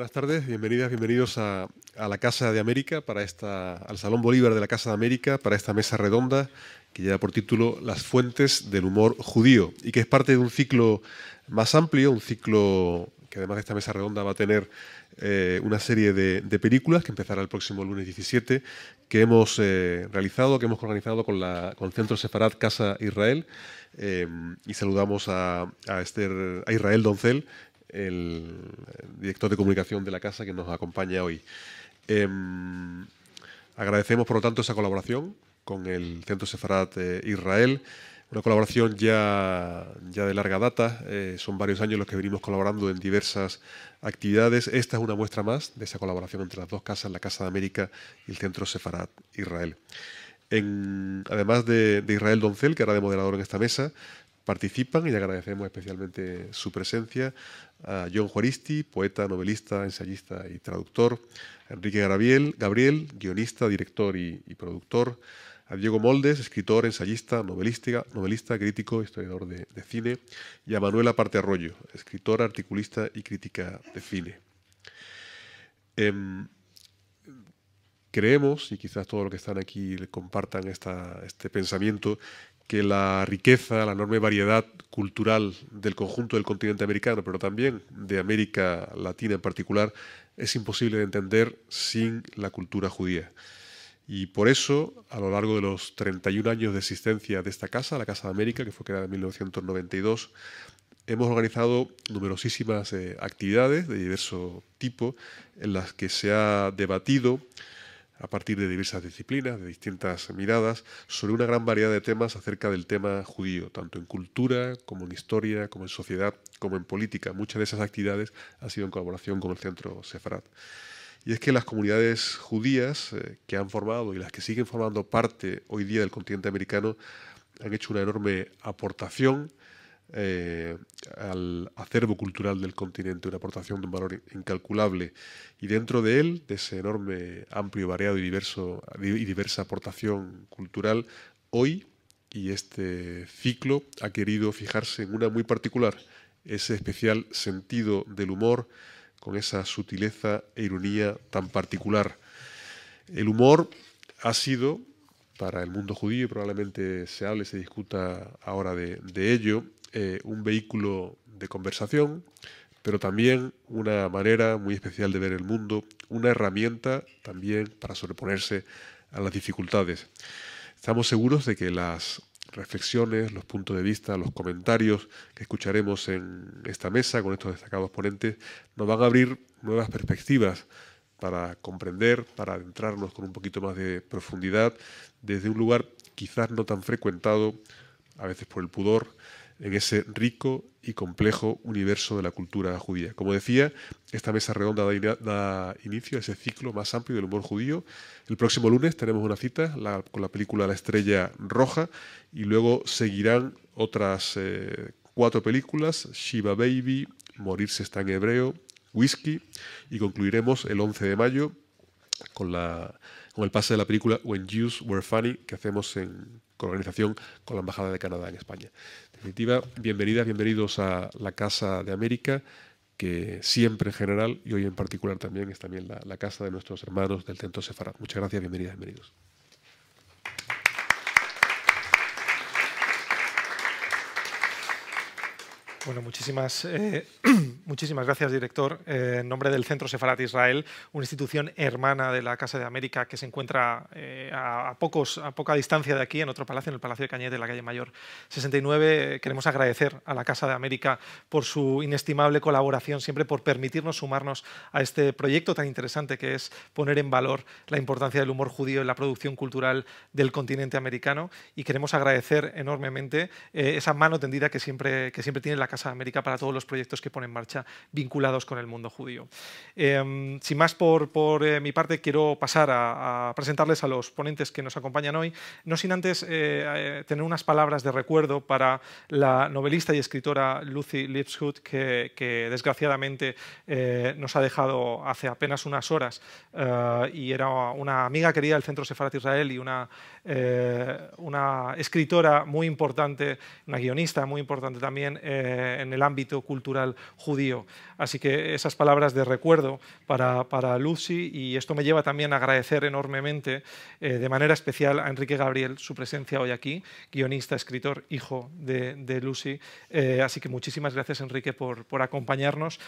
Buenas tardes, bienvenidas, bienvenidos a, la Casa de América, para esta, al Salón Bolívar de la Casa de América, para esta mesa redonda que lleva por título Las fuentes del humor judío y que es parte de un ciclo más amplio, un ciclo que además de esta mesa redonda va a tener eh, una serie de, películas que empezará el próximo lunes 17, que hemos eh, realizado, que hemos organizado con, la, con el Centro Sefarad Casa Israel. Eh, y saludamos a, a, Esther, a Israel Doncel, el director de comunicación de la casa que nos acompaña hoy. agradecemos, por lo tanto, esa colaboración con el Centro Sefarat eh, Israel. Una colaboración ya, ya de larga data, eh, son varios años los que venimos colaborando en diversas actividades. Esta es una muestra más de esa colaboración entre las dos casas, la Casa de América y el Centro Sefarat Israel. Además de, Israel Doncel, que hará de moderador en esta mesa, participan y agradecemos especialmente su presencia a John Juaristi, poeta, novelista, ensayista y traductor, Enrique Gabriel, Gabriel guionista, director y, productor, a Diego Moldes, escritor, ensayista, novelista, novelista crítico, historiador de, cine, y a Manuela Parte Arroyo, escritora, articulista y crítica de cine. Eh, creemos, y quizás todos los que están aquí compartan esta, este pensamiento, que la riqueza, la enorme variedad cultural del conjunto del continente americano, pero también de América Latina en particular, es imposible de entender sin la cultura judía. Y por eso, a lo largo de los 31 años de existencia de esta casa, la Casa de América, que fue creada en 1992, hemos organizado numerosísimas eh, actividades de diverso tipo en las que se ha debatido a partir de diversas disciplinas, de distintas miradas, sobre una gran variedad de temas acerca del tema judío, tanto en cultura como en historia, como en sociedad, como en política. Muchas de esas actividades han sido en colaboración con el Centro Sefarat. Y es que las comunidades judías eh, que han formado y las que siguen formando parte hoy día del continente americano han hecho una enorme aportación eh, al acervo cultural del continente, una aportación de un valor incalculable. Y dentro de él, de ese enorme, amplio, variado y, diverso, y diversa aportación cultural, hoy y este ciclo ha querido fijarse en una muy particular, ese especial sentido del humor, con esa sutileza e ironía tan particular. El humor ha sido, para el mundo judío, y probablemente se hable, se discuta ahora de, de ello, eh, un vehículo de conversación, pero también una manera muy especial de ver el mundo, una herramienta también para sobreponerse a las dificultades. Estamos seguros de que las reflexiones, los puntos de vista, los comentarios que escucharemos en esta mesa con estos destacados ponentes nos van a abrir nuevas perspectivas para comprender, para adentrarnos con un poquito más de profundidad desde un lugar quizás no tan frecuentado, a veces por el pudor, en ese rico y complejo universo de la cultura judía. Como decía, esta mesa redonda da, inicio a ese ciclo más amplio del humor judío. El próximo lunes tenemos una cita con la película La Estrella Roja y luego seguirán otras eh, cuatro películas, Shiva Baby, Morirse está en hebreo, Whisky y concluiremos el 11 de mayo con, con el pase de la película When Jews Were Funny que hacemos en organización con la Embajada de Canadá en España. Definitiva, bienvenidas, bienvenidos a la Casa de América, que siempre en general y hoy en particular también es también la, la casa de nuestros hermanos del Centro Sefarad. Muchas gracias, bienvenidas, bienvenidos. Bueno, muchísimas, eh, muchísimas gracias, director. Eh, en nombre del Centro Sefarat Israel, una institución hermana de la Casa de América que se encuentra eh, a, pocos, a poca distancia de aquí, en otro palacio, en el Palacio de Cañete, en la calle Mayor 69. Queremos agradecer a la Casa de América por su inestimable colaboración, siempre por permitirnos sumarnos a este proyecto tan interesante que es poner en valor la importancia del humor judío en la producción cultural del continente americano. Y queremos agradecer enormemente esa mano tendida que siempre, que siempre tiene la Casa de América para todos los proyectos que pone en marcha vinculados con el mundo judío. Em, sin más por, eh, mi parte, quiero pasar a, presentarles a los ponentes que nos acompañan hoy, no sin antes tener unas palabras de recuerdo para la novelista y escritora Lucy Lipshood, que, desgraciadamente nos ha dejado hace apenas unas horas y era una amiga querida del Centro Sefarat Israel y una, una escritora muy importante, una guionista muy importante también eh, en el ámbito cultural judío. Así que esas palabras de recuerdo para, para Lucy y esto me lleva también a agradecer enormemente eh, de manera especial a Enrique Gabriel su presencia hoy aquí, guionista, escritor, hijo de, Lucy. Eh, así que muchísimas gracias Enrique por, por acompañarnos.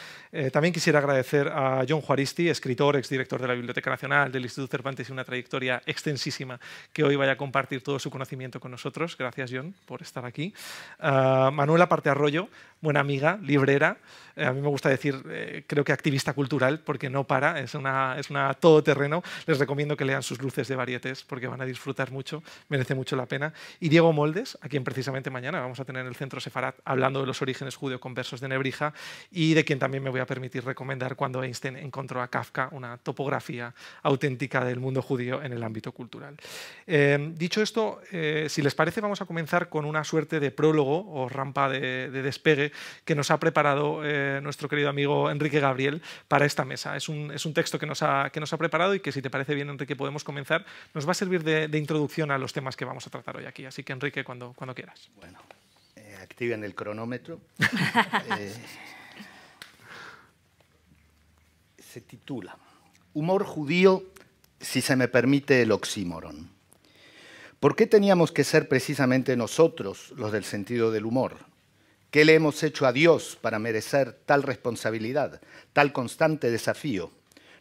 también quisiera agradecer a John Juaristi, escritor, exdirector de la Biblioteca Nacional, del Instituto Cervantes y una trayectoria extensísima, que hoy vaya a compartir todo su conocimiento con nosotros. Gracias John por estar aquí. Uh, Manuela Parte Arroyo, buena amiga, librera, eh, a mí me gusta decir, eh, creo que activista cultural, porque no para, es una, es una todoterreno. Les recomiendo que lean sus luces de varietes, porque van a disfrutar mucho, merece mucho la pena. Y Diego Moldes, a quien precisamente mañana vamos a tener en el Centro Sefarat, hablando de los orígenes judeo-conversos de Nebrija, y de quien también me voy a permitir recomendar cuando Einstein encontró a Kafka una topografía auténtica del mundo judío en el ámbito cultural. Eh, dicho esto, si les parece, vamos a comenzar con una suerte de prólogo o rampa de, despegue que nos ha preparado nuestro querido amigo Enrique Gabriel para esta mesa. Es un, es un texto que nos, ha, que nos ha preparado y que si te parece bien, Enrique, podemos comenzar. Nos va a servir de, introducción a los temas que vamos a tratar hoy aquí. Así que, Enrique, cuando, cuando quieras. Bueno, eh, activen el cronómetro. Eh, se titula Humor judío, si se me permite el oxímoron. ¿Por qué teníamos que ser precisamente nosotros los del sentido del humor? ¿Qué le hemos hecho a Dios para merecer tal responsabilidad, tal constante desafío?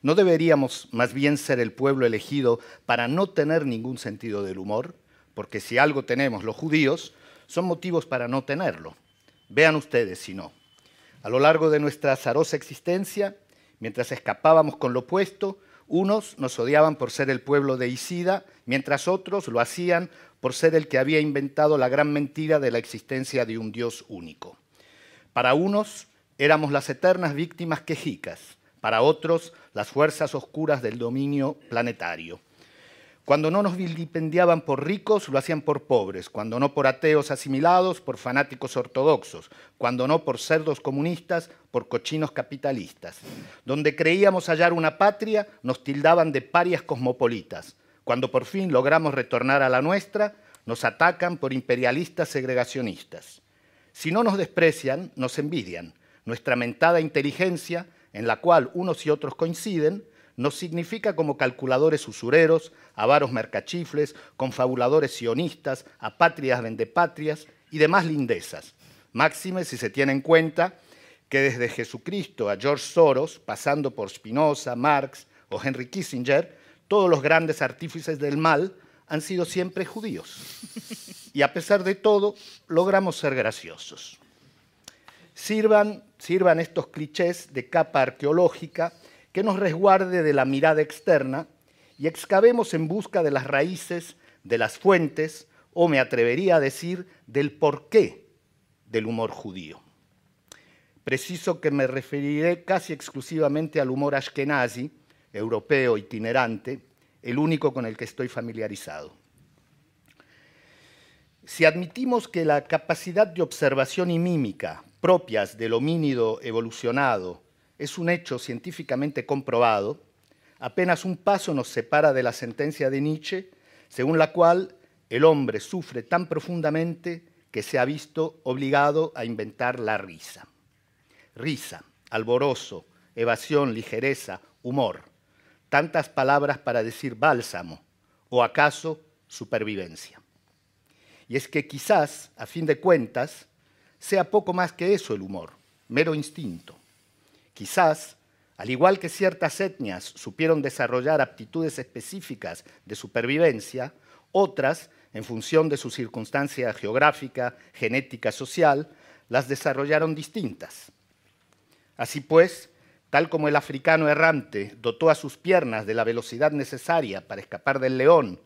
¿No deberíamos más bien ser el pueblo elegido para no tener ningún sentido del humor? Porque si algo tenemos los judíos, son motivos para no tenerlo. Vean ustedes si no. A lo largo de nuestra azarosa existencia, mientras escapábamos con lo opuesto, unos nos odiaban por ser el pueblo de Isida, mientras otros lo hacían por ser el que había inventado la gran mentira de la existencia de un Dios único. Para unos éramos las eternas víctimas quejicas, para otros las fuerzas oscuras del dominio planetario. Cuando no nos vilipendiaban por ricos, lo hacían por pobres, cuando no por ateos asimilados, por fanáticos ortodoxos, cuando no por cerdos comunistas, por cochinos capitalistas. Donde creíamos hallar una patria, nos tildaban de parias cosmopolitas, cuando por fin logramos retornar a la nuestra, nos atacan por imperialistas segregacionistas. Si no nos desprecian, nos envidian. Nuestra mentada inteligencia, en la cual unos y otros coinciden, nos significa como calculadores usureros, avaros mercachifles, confabuladores sionistas, apátridas vendepatrias y demás lindezas. Máxime si se tiene en cuenta que desde Jesucristo a George Soros, pasando por Spinoza, Marx o Henry Kissinger, todos los grandes artífices del mal han sido siempre judíos. Y a pesar de todo, logramos ser graciosos. Sirvan, sirvan estos clichés de capa arqueológica que nos resguarde de la mirada externa y excavemos en busca de las raíces, de las fuentes, o me atrevería a decir, del porqué del humor judío. Preciso que me referiré casi exclusivamente al humor ashkenazi, europeo itinerante, el único con el que estoy familiarizado. Si admitimos que la capacidad de observación y mímica propias del homínido evolucionado es un hecho científicamente comprobado, apenas un paso nos separa de la sentencia de Nietzsche, según la cual el hombre sufre tan profundamente que se ha visto obligado a inventar la risa. Risa, alborozo, evasión, ligereza, humor tantas palabras para decir bálsamo o acaso supervivencia. Y es que quizás, a fin de cuentas, sea poco más que eso el humor, mero instinto. Quizás, al igual que ciertas etnias supieron desarrollar aptitudes específicas de supervivencia, otras, en función de su circunstancia geográfica, genética, social, las desarrollaron distintas. Así pues, Tal como el africano errante dotó a sus piernas de la velocidad necesaria para escapar del león,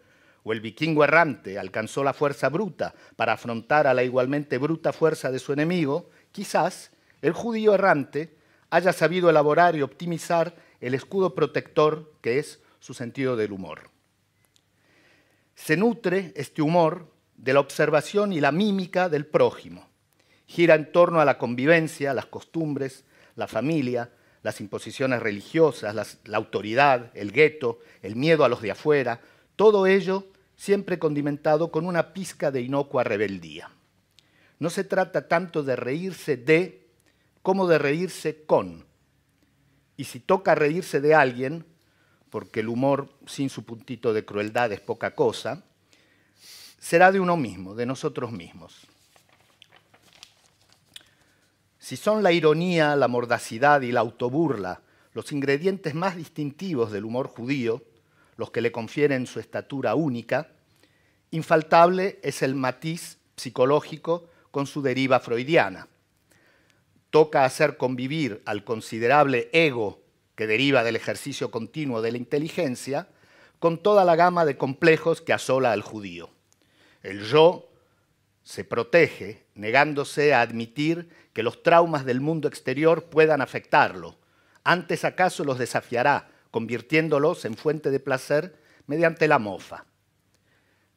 o el vikingo errante alcanzó la fuerza bruta para afrontar a la igualmente bruta fuerza de su enemigo, quizás el judío errante haya sabido elaborar y optimizar el escudo protector que es su sentido del humor. Se nutre este humor de la observación y la mímica del prójimo. Gira en torno a la convivencia, las costumbres, la familia, las imposiciones religiosas, la autoridad, el gueto, el miedo a los de afuera, todo ello siempre condimentado con una pizca de inocua rebeldía. No se trata tanto de reírse de como de reírse con. Y si toca reírse de alguien, porque el humor sin su puntito de crueldad es poca cosa, será de uno mismo, de nosotros mismos. Si son la ironía, la mordacidad y la autoburla los ingredientes más distintivos del humor judío, los que le confieren su estatura única, infaltable es el matiz psicológico con su deriva freudiana. Toca hacer convivir al considerable ego que deriva del ejercicio continuo de la inteligencia con toda la gama de complejos que asola al judío. El yo se protege negándose a admitir que los traumas del mundo exterior puedan afectarlo. Antes acaso los desafiará, convirtiéndolos en fuente de placer mediante la mofa.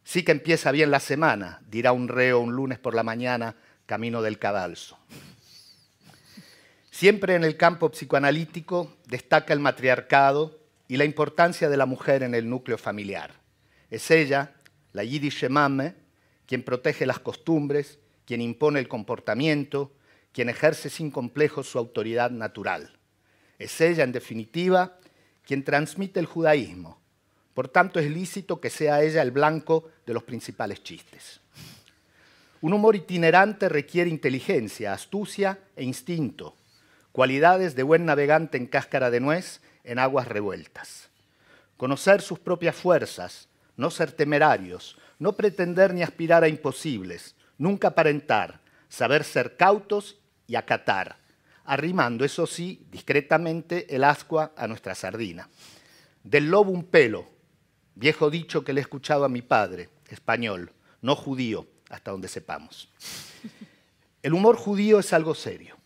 Sí que empieza bien la semana, dirá un reo un lunes por la mañana, camino del cadalso. Siempre en el campo psicoanalítico destaca el matriarcado y la importancia de la mujer en el núcleo familiar. Es ella, la Yiddish Mame, quien protege las costumbres, quien impone el comportamiento, quien ejerce sin complejos su autoridad natural. Es ella, en definitiva, quien transmite el judaísmo. Por tanto, es lícito que sea ella el blanco de los principales chistes. Un humor itinerante requiere inteligencia, astucia e instinto, cualidades de buen navegante en cáscara de nuez en aguas revueltas. Conocer sus propias fuerzas, no ser temerarios, no pretender ni aspirar a imposibles, nunca aparentar, saber ser cautos y acatar, arrimando, eso sí, discretamente el ascua a nuestra sardina. Del lobo un pelo, viejo dicho que le he escuchado a mi padre, español, no judío, hasta donde sepamos. El humor judío es algo serio.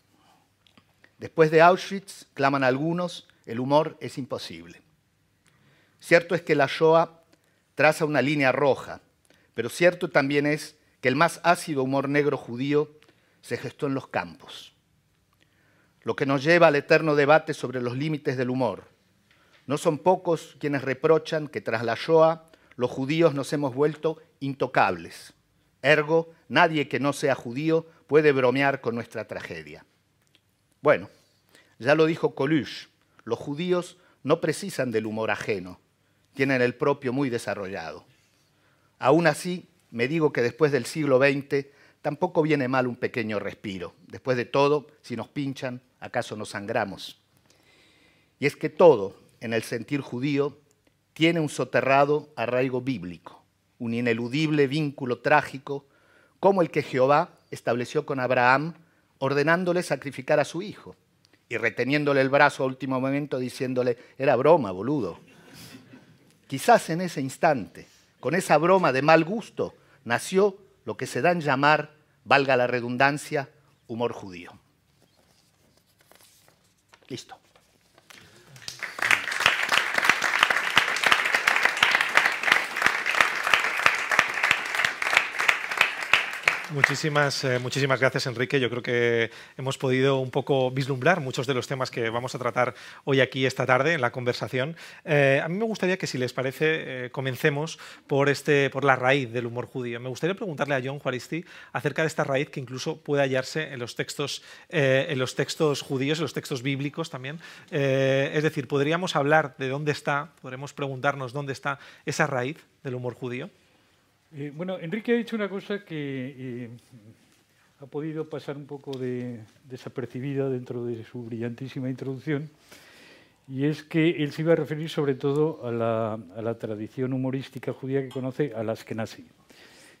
Después de Auschwitz, claman algunos, el humor es imposible. Cierto es que la Shoah traza una línea roja, pero cierto también es que el más ácido humor negro judío se gestó en los campos. Lo que nos lleva al eterno debate sobre los límites del humor. No son pocos quienes reprochan que tras la Shoah los judíos nos hemos vuelto intocables. Ergo, nadie que no sea judío puede bromear con nuestra tragedia. Bueno, ya lo dijo Coluche, los judíos no precisan del humor ajeno, tienen el propio muy desarrollado. Aún así, me digo que después del siglo XX tampoco viene mal un pequeño respiro. Después de todo, si nos pinchan, ¿acaso nos sangramos? Y es que todo, en el sentir judío, tiene un soterrado arraigo bíblico, un ineludible vínculo trágico, como el que Jehová estableció con Abraham, ordenándole sacrificar a su hijo y reteniéndole el brazo a último momento diciéndole, era broma, boludo. Quizás en ese instante con esa broma de mal gusto nació lo que se da en llamar, valga la redundancia, humor judío. Listo. Muchísimas, eh, muchísimas gracias, Enrique. Yo creo que hemos podido un poco vislumbrar muchos de los temas que vamos a tratar hoy aquí esta tarde en la conversación. Eh, a mí me gustaría que, si les parece, eh, comencemos por, este, por la raíz del humor judío. Me gustaría preguntarle a John Juaristi acerca de esta raíz que incluso puede hallarse en los textos, en los textos judíos, en los textos bíblicos también. es decir, ¿podríamos hablar de dónde está, podremos preguntarnos dónde está esa raíz del humor judío? Eh, bueno, Enrique ha dicho una cosa que eh, ha podido pasar un poco de, desapercibida dentro de su brillantísima introducción, y es que él se iba a referir sobre todo a la, tradición humorística judía que conoce, a las que nace.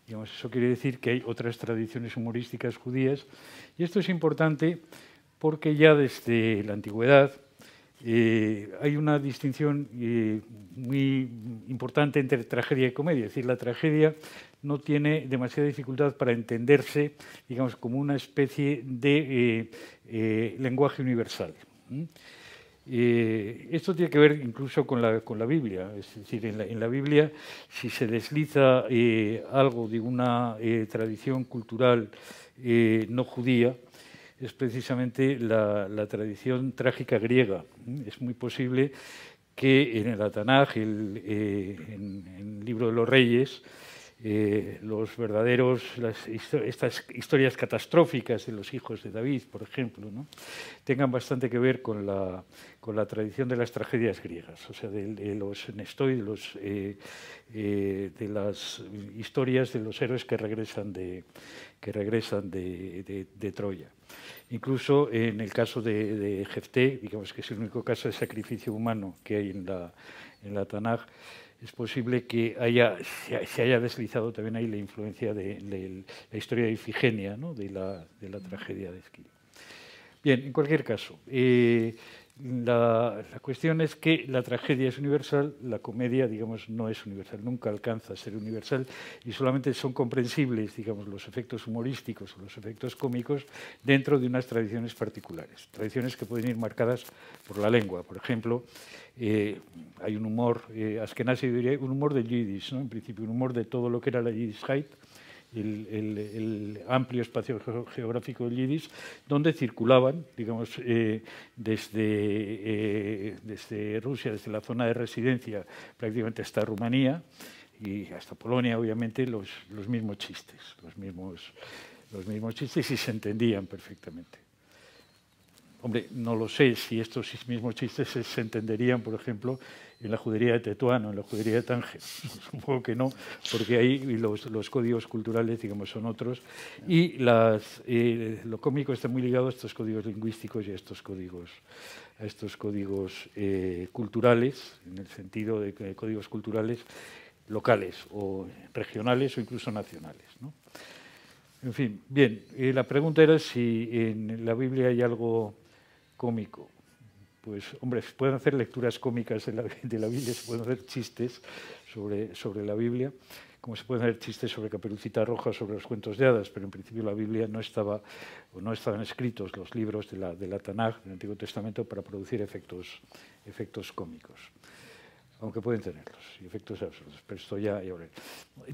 Eso quiere decir que hay otras tradiciones humorísticas judías, y esto es importante porque ya desde la antigüedad Eh, hay una distinción eh, muy importante entre tragedia y comedia, es decir, la tragedia no tiene demasiada dificultad para entenderse, digamos, como una especie de lenguaje universal. esto tiene que ver incluso con la, Biblia, es decir, en en la Biblia, si se desliza algo de una tradición cultural no judía, es precisamente la, tradición trágica griega. Es muy posible que en el Atanaj, eh, en, el libro de los reyes, eh, los verdaderos, estas historias catastróficas de los hijos de David, por ejemplo, tengan bastante que ver con la, tradición de las tragedias griegas, o sea, de, los Nestoy, de, los, eh, de las historias de los héroes que regresan de, que regresan de Troya. Incluso en el caso de, de, Jefté, digamos que es el único caso de sacrificio humano que hay en la, en la Tanaj, es posible que haya, se haya deslizado también ahí la influencia de, la historia de Ifigenia, ¿no? de, la, de la tragedia de Esquilo. Bien, en cualquier caso, eh, la, cuestión es que la tragedia es universal, la comedia, digamos, no es universal, nunca alcanza a ser universal y solamente son comprensibles, digamos, los efectos humorísticos o los efectos cómicos dentro de unas tradiciones particulares, tradiciones que pueden ir marcadas por la lengua. Por ejemplo, eh, hay un humor, eh, Askenazi diría, un humor de Yiddish, ¿no? en principio, un humor de todo lo que era la Yiddishkeit, el, amplio espacio geográfico del Yiddish, donde circulaban, digamos, eh, desde, eh, desde Rusia, desde la zona de residencia, prácticamente hasta Rumanía y hasta Polonia, obviamente, los, los mismos chistes, los mismos, los mismos chistes y se entendían perfectamente. Hombre, no lo sé si estos mismos chistes se, entenderían, por ejemplo, en la judería de Tetuano, en la judería de Tánger. Supongo que no, porque ahí los, los códigos culturales, digamos, son otros. Y las, eh, lo cómico está muy ligado a estos códigos lingüísticos y a estos códigos, a estos códigos eh, culturales, en el sentido de, códigos culturales locales o regionales o incluso nacionales. En fin, bien, eh, la pregunta era si en la Biblia hay algo cómico. Pues, hombre, se pueden hacer lecturas cómicas de la, Biblia, se pueden hacer chistes sobre, sobre la Biblia, como se pueden hacer chistes sobre Caperucita Roja, sobre los cuentos de hadas, pero en principio la Biblia no estaba, o no estaban escritos los libros de la, Tanaj, del Antiguo Testamento, para producir efectos, efectos cómicos aunque pueden tenerlos, y efectos absurdos, pero esto ya,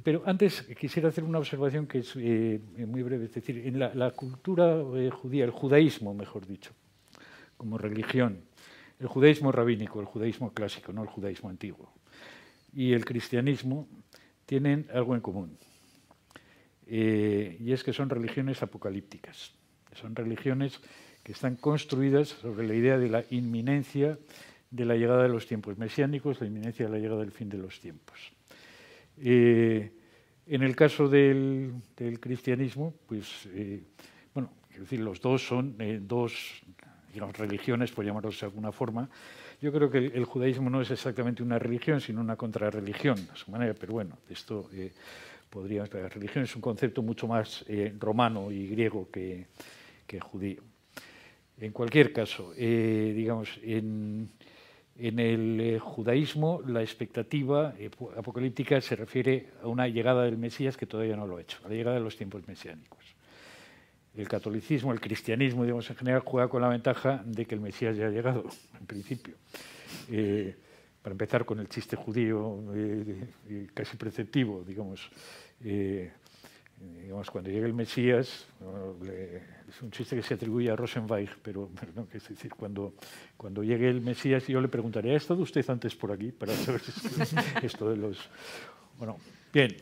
Pero antes quisiera hacer una observación que es eh, muy breve, es decir, en la, cultura eh, judía, el judaísmo, mejor dicho, como religión. El judaísmo rabínico, el judaísmo clásico, no el judaísmo antiguo. Y el cristianismo tienen algo en común. Eh, y es que son religiones apocalípticas. Son religiones que están construidas sobre la idea de la inminencia de la llegada de los tiempos mesiánicos, la inminencia de la llegada del fin de los tiempos. Eh, en el caso del, cristianismo, pues, eh, bueno, quiero decir, los dos son dos digamos, religiones, por llamarlos de alguna forma. Yo creo que el, judaísmo no es exactamente una religión, sino una contrarreligión, a su manera, pero bueno, esto eh, podría... La religión es un concepto mucho más eh, romano y griego que, judío. En cualquier caso, eh, digamos, en, en el eh, judaísmo la expectativa apocalíptica se refiere a una llegada del Mesías que todavía no lo ha hecho, a la llegada de los tiempos mesiánicos el catolicismo, el cristianismo, digamos, en general, juega con la ventaja de que el Mesías ya ha llegado, en principio. Eh, para empezar con el chiste judío eh, casi preceptivo, digamos, eh, digamos, cuando llegue el Mesías, es un chiste que se atribuye a Rosenweich, pero es decir, cuando, cuando llegue el Mesías yo le preguntaré, ¿ha estado usted antes por aquí para saber esto de los... Bueno, bien,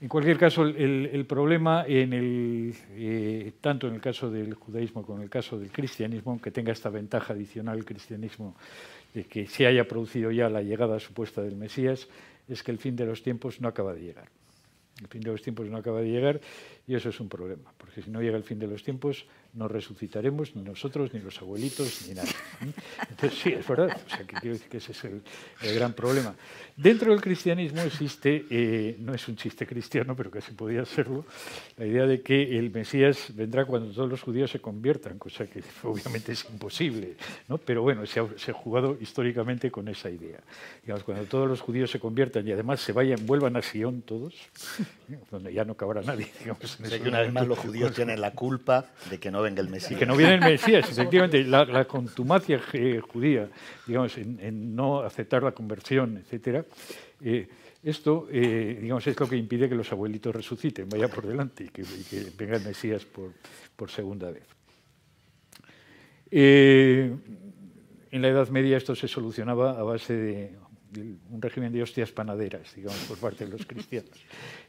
en cualquier caso, el, problema, en el, eh, tanto en el caso del judaísmo como en el caso del cristianismo, aunque tenga esta ventaja adicional el cristianismo de que se haya producido ya la llegada supuesta del Mesías, es que el fin de los tiempos no acaba de llegar. El fin de los tiempos no acaba de llegar y eso es un problema. Por que si no llega el fin de los tiempos no resucitaremos ni nosotros, ni los abuelitos, ni nada. Entonces, sí, es verdad. O sea, que quiero decir que ese es el, gran problema. Dentro del cristianismo existe, eh, no es un chiste cristiano, pero casi podría serlo, la idea de que el Mesías vendrá cuando todos los judíos se conviertan, cosa que obviamente es imposible. ¿no? Pero bueno, se ha, se ha, jugado históricamente con esa idea. Digamos, cuando todos los judíos se conviertan y además se vayan, vuelvan a Sion todos, donde ya no cabrá nadie. Digamos, que una vez más los judíos tienen la culpa de que no venga el Mesías. Y que no viene el Mesías, efectivamente. La, contumacia judía, digamos, en, no aceptar la conversión, etcétera. Eh, esto, eh, digamos, es lo que impide que los abuelitos resuciten, vaya por delante y que, venga el Mesías por, por segunda vez. Eh, en la Edad Media esto se solucionaba a base de un régimen de hostias panaderas, digamos, por parte de los cristianos.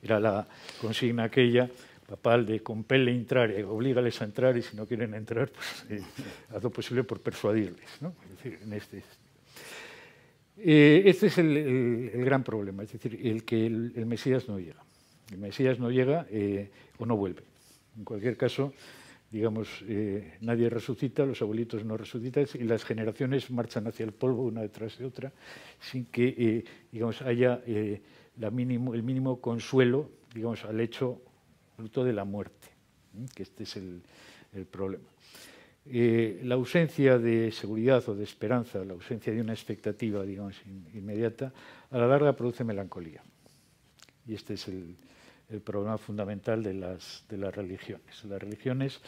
Era la consigna aquella papal de compelle entrar, eh, oblígales a entrar y si no quieren entrar, pues eh, haz lo posible por persuadirles. ¿no? Es decir, en este, eh, este es el, gran problema, es decir, el que el, Mesías no llega. El Mesías no llega o no vuelve. En cualquier caso, digamos, nadie resucita, los abuelitos no resucitan y las generaciones marchan hacia el polvo una detrás de otra sin que, digamos, haya el mínimo consuelo, digamos, al hecho fruto de la muerte, que este es el, problema. Eh, la ausencia de seguridad o de esperanza, la ausencia de una expectativa, digamos, inmediata, a la larga produce melancolía. Y este es el, problema fundamental de las, de las, religiones. Las religiones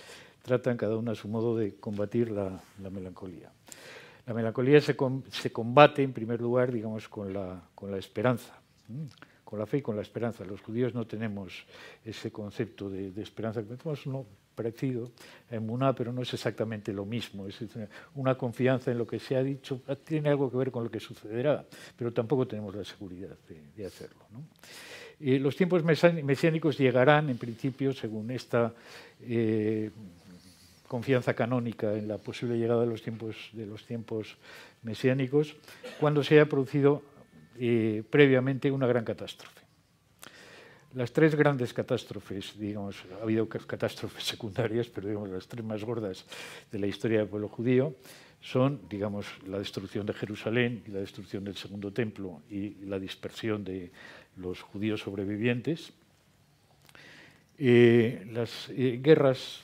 tratan cada una a su modo de combatir la, melancolía. La melancolía se, se, combate, en primer lugar, digamos, con la, con la esperanza con la fe y con la esperanza. Los judíos no tenemos ese concepto de, esperanza, tenemos uno parecido en Muná, pero no es exactamente lo mismo. Es una confianza en lo que se ha dicho, tiene algo que ver con lo que sucederá, pero tampoco tenemos la seguridad de, hacerlo. los tiempos mesiánicos llegarán, en principio, según esta eh, confianza canónica en la posible llegada de los tiempos, de los tiempos mesiánicos, cuando se haya producido eh, previamente una gran catástrofe. Las tres grandes catástrofes, digamos, ha habido catástrofes secundarias, pero digamos, las tres más gordas de la historia del pueblo judío son, digamos, la destrucción de Jerusalén y la destrucción del Segundo Templo y la dispersión de los judíos sobrevivientes. Eh, las eh, guerras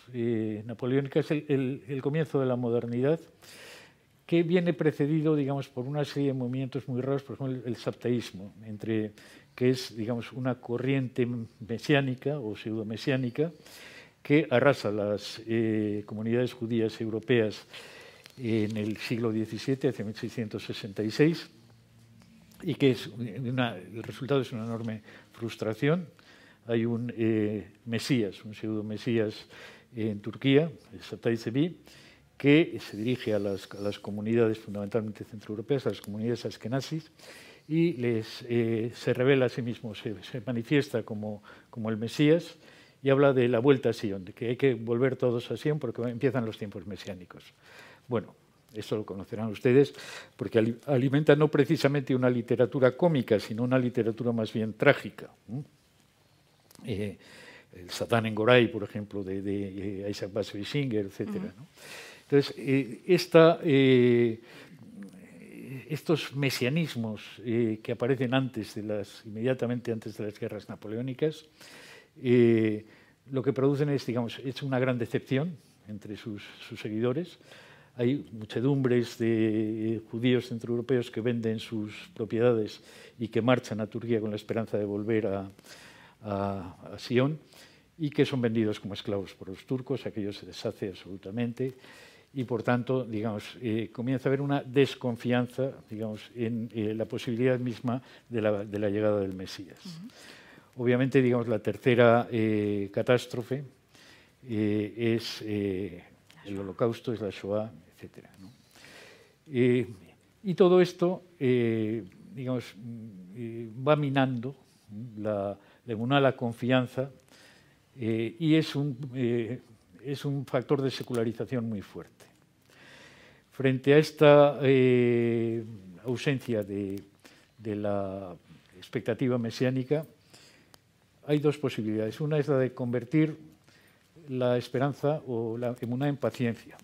napoleónicas, el, comienzo de la modernidad, que viene precedido, digamos, por una serie de movimientos muy raros, por ejemplo, el, saptaísmo, entre, que es, digamos, una corriente mesiánica o pseudo-mesiánica que arrasa las eh, comunidades judías europeas en el siglo XVII, hacia 1666, y que es el resultado es una enorme frustración. Hay un eh, mesías, un pseudo-mesías en Turquía, el Saptai Sebi, que se dirige a las, comunidades fundamentalmente centroeuropeas, a las comunidades askenazis, y les, eh, se revela a sí mismo, se, manifiesta como, como, el Mesías y habla de la vuelta a Sion, de que hay que volver todos a Sion porque empiezan los tiempos mesiánicos. Bueno, eso lo conocerán ustedes, porque alimenta no precisamente una literatura cómica, sino una literatura más bien trágica. Eh, el Satán en Goray, por ejemplo, de, de Isaac Bashevis Singer, etc. Entonces, eh, eh, estos mesianismos eh, que aparecen antes de las, inmediatamente antes de las guerras napoleónicas, lo que producen es, digamos, es una gran decepción entre sus, seguidores. Hay muchedumbres de judíos centroeuropeos que venden sus propiedades y que marchan a Turquía con la esperanza de volver a, a Sion y que son vendidos como esclavos por los turcos, aquello se deshace absolutamente y por tanto, digamos, eh, comienza a haber una desconfianza, digamos, en eh, la posibilidad misma de la, de la llegada del Mesías. Obviamente, digamos, la tercera eh, catástrofe es el Holocausto, es la Shoah, etc. y todo esto, digamos, va minando la, la confianza y es un es un factor de secularización muy fuerte. Frente a esta eh, ausencia de, la expectativa mesiánica, hay dos posibilidades. Una es la de convertir la esperanza o la emuná en paciencia.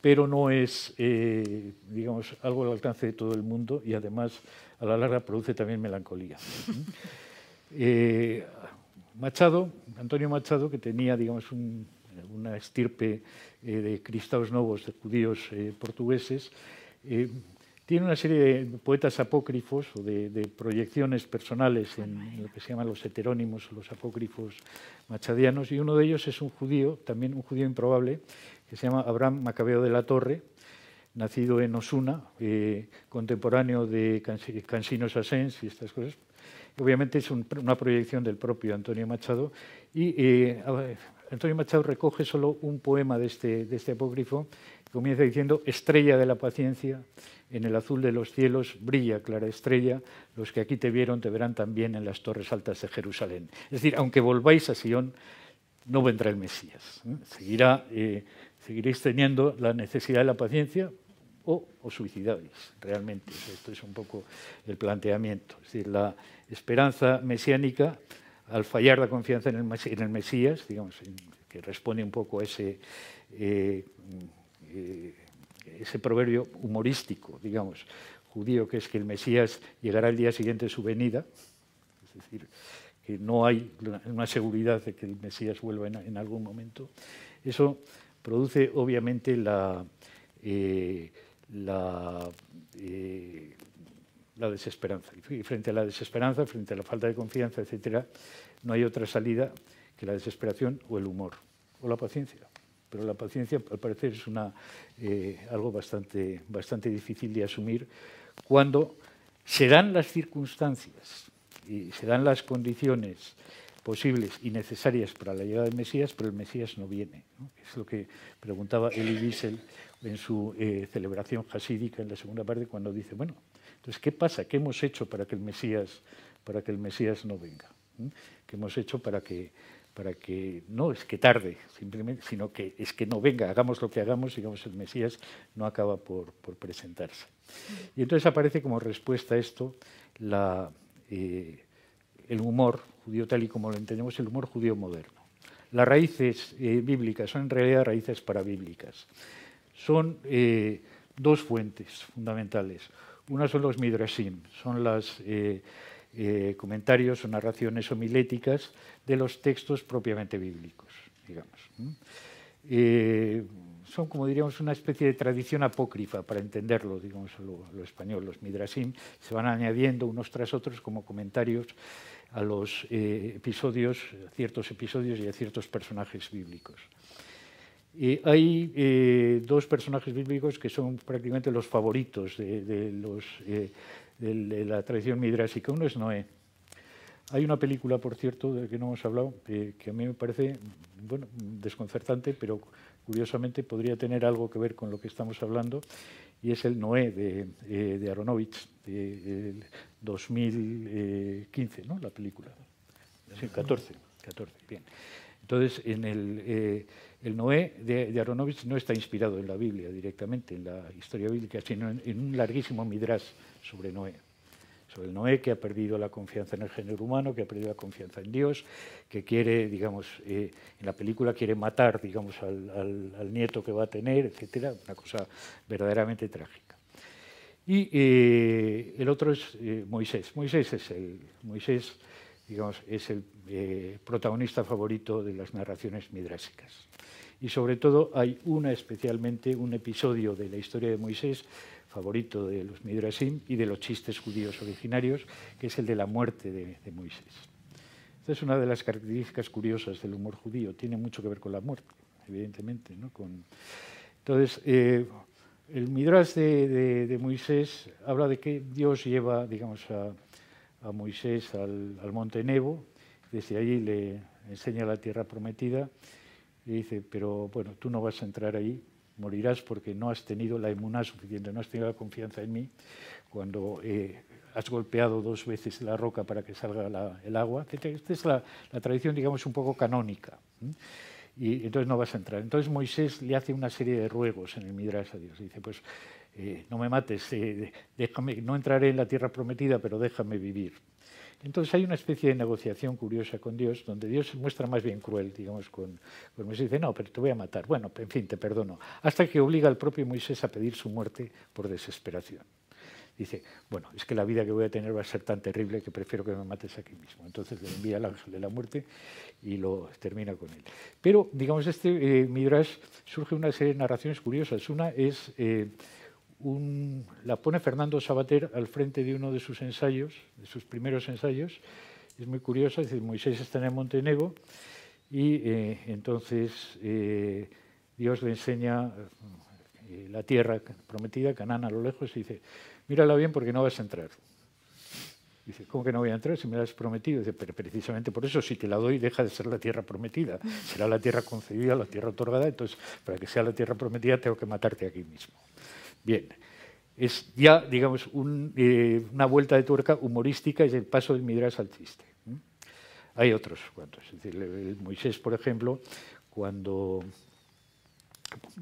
Pero no es, eh, digamos, algo al alcance de todo el mundo y además a la larga produce también melancolía. Eh, Machado, Antonio Machado, que tenía, digamos, una estirpe eh, de cristaos novos, de judíos portugueses, tiene una serie de poetas apócrifos o de, proyecciones personales en, lo que se llaman los heterónimos o los apócrifos machadianos, y uno de ellos es un judío, también un judío improbable, que se llama Abraham Macabeo de la Torre, nacido en Osuna, eh, contemporáneo de Cansino Sassens y estas cosas. Obviamente es una proyección del propio Antonio Machado, y eh, Antonio Machado recoge solo un poema de este, de este apócrifo, que comienza diciendo, estrella de la paciencia, en el azul de los cielos brilla clara estrella, los que aquí te vieron te verán también en las torres altas de Jerusalén. Es decir, aunque volváis a Sion, no vendrá el Mesías. Seguirá, eh, seguiréis teniendo la necesidad de la paciencia o os realmente. Esto es un poco el planteamiento. Es decir, la esperanza mesiánica, al fallar la confianza en el, Mesías, digamos, que responde un poco a ese... Eh, eh, ese proverbio humorístico, digamos, judío, que es que el Mesías llegará el día siguiente de su venida, es decir, que no hay una seguridad de que el Mesías vuelva en, algún momento, eso produce obviamente la, eh, la, desesperanza. Y frente a la desesperanza, frente a la falta de confianza, etc., no hay otra salida que la desesperación o el humor o la paciencia pero la paciencia al parecer es una, eh, algo bastante, bastante difícil de asumir cuando se dan las circunstancias y se dan las condiciones posibles y necesarias para la llegada del Mesías, pero el Mesías no viene. Es lo que preguntaba Elie Wiesel en su eh, celebración jasídica en la segunda parte, cuando dice, bueno, entonces, ¿qué pasa? ¿Qué hemos hecho para que el Mesías, para que el Mesías no venga? ¿Qué hemos hecho para que para que no es que tarde, simplemente, sino que es que no venga, hagamos lo que hagamos, digamos, el Mesías no acaba por, presentarse. Y entonces aparece como respuesta a esto la, eh, el humor judío tal y como lo entendemos, el humor judío moderno. Las raíces eh, bíblicas son en realidad raíces parabíblicas. Son eh, dos fuentes fundamentales. Una son los midrashim, son las eh, comentarios o narraciones homiléticas de los textos propiamente bíblicos, digamos. Eh, son, como diríamos, una especie de tradición apócrifa para entenderlo, digamos, lo, lo español. Los midrasim se van añadiendo unos tras otros como comentarios a los eh, episodios, a ciertos episodios y a ciertos personajes bíblicos. hay dos personajes bíblicos que son prácticamente los favoritos de, de los de la tradición midrásica. Uno es Noé. Hay una película, por cierto, de la que no hemos hablado, que a mí me parece bueno, desconcertante, pero curiosamente podría tener algo que ver con lo que estamos hablando, y es el Noé de, eh, de Aronovich, de, 2015, ¿no? la película. Sí, 14, 14, bien. Entonces, en el, eh, el Noé de, Aronovich no está inspirado en la Biblia directamente, en la historia bíblica, sino en, un larguísimo midrash sobre Noé. Sobre el Noé que ha perdido la confianza en el género humano, que ha perdido la confianza en Dios, que quiere, digamos, eh, en la película quiere matar, digamos, al, nieto que va a tener, etcétera, una cosa verdaderamente trágica. Y eh, el otro es Moisés. Moisés es el Moisés digamos, es el eh, protagonista favorito de las narraciones midrásicas. Y sobre todo hay una especialmente, un episodio de la historia de Moisés favorito de los midrasim y de los chistes judíos originarios, que es el de la muerte de, Moisés. Esta es una de las características curiosas del humor judío, tiene mucho que ver con la muerte, evidentemente. Entonces, eh, el midrash de, Moisés habla de que Dios lleva, digamos, a, a Moisés al, monte Nebo, desde allí le enseña la tierra prometida y dice, pero bueno, tú no vas a entrar ahí, morirás porque no has tenido la emuná suficiente, no has tenido la confianza en mí cuando eh, has golpeado dos veces la roca para que salga el agua. Esta es la, tradición, digamos, un poco canónica. Y entonces no vas a entrar. Entonces Moisés le hace una serie de ruegos en el Midrash a Dios. Dice, pues eh, no me mates, eh, déjame, no entraré en la tierra prometida, pero déjame vivir. Entonces hay una especie de negociación curiosa con Dios, donde Dios se muestra más bien cruel, digamos, con, con Moisés. Dice, no, pero te voy a matar. Bueno, en fin, te perdono. Hasta que obliga al propio Moisés a pedir su muerte por desesperación dice, bueno, es que la vida que voy a tener va a ser tan terrible que prefiero que me mates aquí mismo. Entonces le envía al ángel de la muerte y lo termina con él. Pero, digamos, este eh, Midrash surge una serie de narraciones curiosas. Una es, eh, la pone Fernando Sabater al frente de uno de sus ensayos, de sus primeros ensayos. Es muy curiosa, es decir, Moisés está en Montenegro y eh, entonces Dios le enseña la tierra prometida, Canaán a lo lejos, y dice, mírala bien porque no vas a entrar. Dice, ¿cómo que no voy a entrar si me la has prometido? Dice, pero precisamente por eso, si te la doy, deja de ser la tierra prometida. Será la tierra concedida, la tierra otorgada, entonces, para que sea la tierra prometida, tengo que matarte aquí mismo. Bien, es ya, digamos, eh, una vuelta de tuerca humorística, es el paso del Midrash al chiste. Hay otros cuantos. Es decir, Moisés, por ejemplo, cuando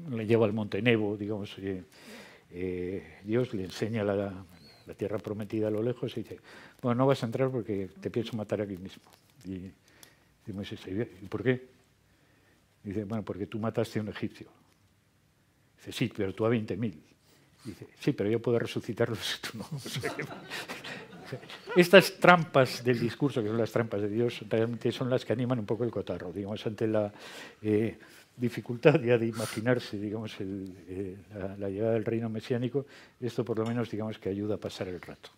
le lleva al Monte Nebo, digamos, eh, Dios le enseña la, tierra prometida a lo lejos y dice, bueno, no vas a entrar porque te pienso matar aquí mismo. Y, ¿y por qué? Dice, bueno, porque tú mataste a un egipcio. Dice, sí, pero tú a 20.000. Dice, sí, pero yo puedo resucitarlos si tú no. Estas trampas del discurso, que son las trampas de Dios, realmente son las que animan un poco el cotarro, digamos, ante la... Eh, dificultad ya de imaginarse, digamos, eh, la, llegada del reino mesiánico, esto por lo menos, digamos, que ayuda a pasar el rato.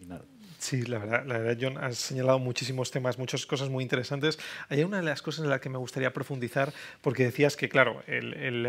Y nada. Sí, la verdad, la verdad, John, has señalado muchísimos temas, muchas cosas muy interesantes. Hay una de las cosas en la que me gustaría profundizar, porque decías que, claro, el,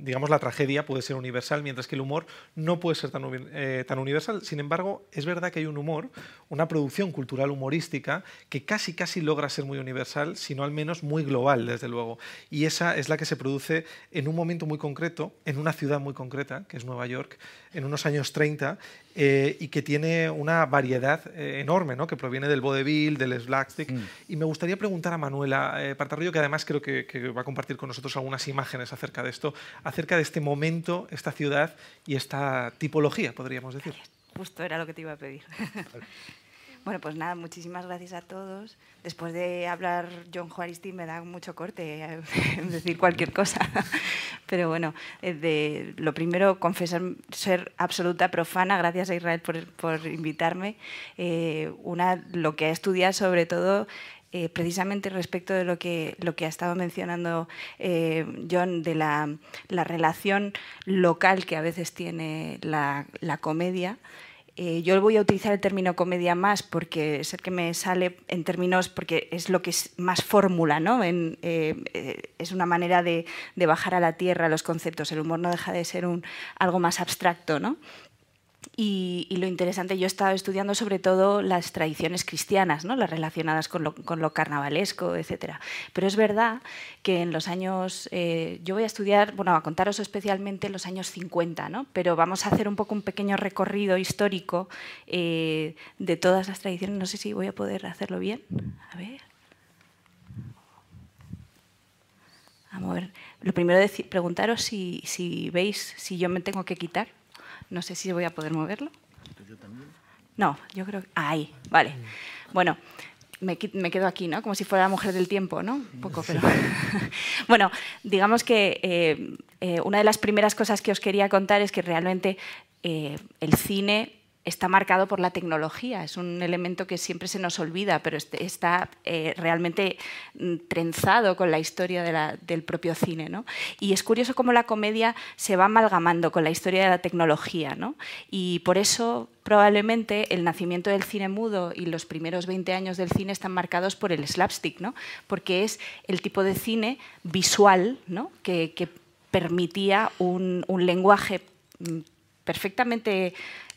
digamos, la tragedia puede ser universal, mientras que el humor no puede ser tan, eh, tan universal. Sin embargo, es verdad que hay un humor, una producción cultural humorística, que casi, casi logra ser muy universal, sino al menos muy global, desde luego. Y esa es la que se produce en un momento muy concreto, en una ciudad muy concreta, que es Nueva York, en unos años 30, eh, y que tiene una variedad eh, enorme, ¿no? que proviene del vodevil, del slapstick. Mm. Y me gustaría preguntar a Manuela eh, Partarrillo, que además creo que, va a compartir con nosotros algunas imágenes acerca de esto, acerca de este momento, esta ciudad y esta tipología, podríamos decir. Justo era lo que te iba a pedir. Bueno, pues nada, muchísimas gracias a todos. Después de hablar John Juaristi me da mucho corte eh, decir cualquier cosa. Pero bueno, eh, de, lo primero, confesar ser absoluta profana. Gracias a Israel por, invitarme. Eh, una, lo que he estudiado sobre todo precisamente respecto de lo que, lo que ha estado mencionando John, de la, la, relación local que a veces tiene la, la comedia. Eh, yo voy a utilizar el término comedia más porque es el que me sale en términos, porque es lo que es más fórmula, ¿no? Eh, es una manera de, de, bajar a la tierra los conceptos. El humor no deja de ser un, algo más abstracto, ¿no? Y, lo interesante, yo he estado estudiando sobre todo las tradiciones cristianas, ¿no? las relacionadas con lo, con lo carnavalesco, etc. Pero es verdad que en los años, eh, yo voy a estudiar, bueno, a contaros especialmente los años 50, ¿no? pero vamos a hacer un poco un pequeño recorrido histórico eh, de todas las tradiciones. No sé si voy a poder hacerlo bien. A ver. A ver. Lo primero preguntaros si, si veis si yo me tengo que quitar. No sé si voy a poder moverlo. No, yo creo que... ahí, vale. Bueno, me, quedo aquí, ¿no? Como si fuera la mujer del tiempo, ¿no? Un poco, pero... bueno, digamos que eh, eh, una de las primeras cosas que os quería contar es que realmente eh, el cine está marcado por la tecnología. Es un elemento que siempre se nos olvida, pero este, está eh, realmente mm, trenzado con la historia del propio cine. ¿no? Y es curioso cómo la comedia se va amalgamando con la historia de la tecnología. ¿no? Y por eso probablemente el nacimiento del cine mudo y los primeros 20 años del cine están marcados por el slapstick, ¿no? porque es el tipo de cine visual ¿no? que, permitía un, lenguaje mm, perfectamente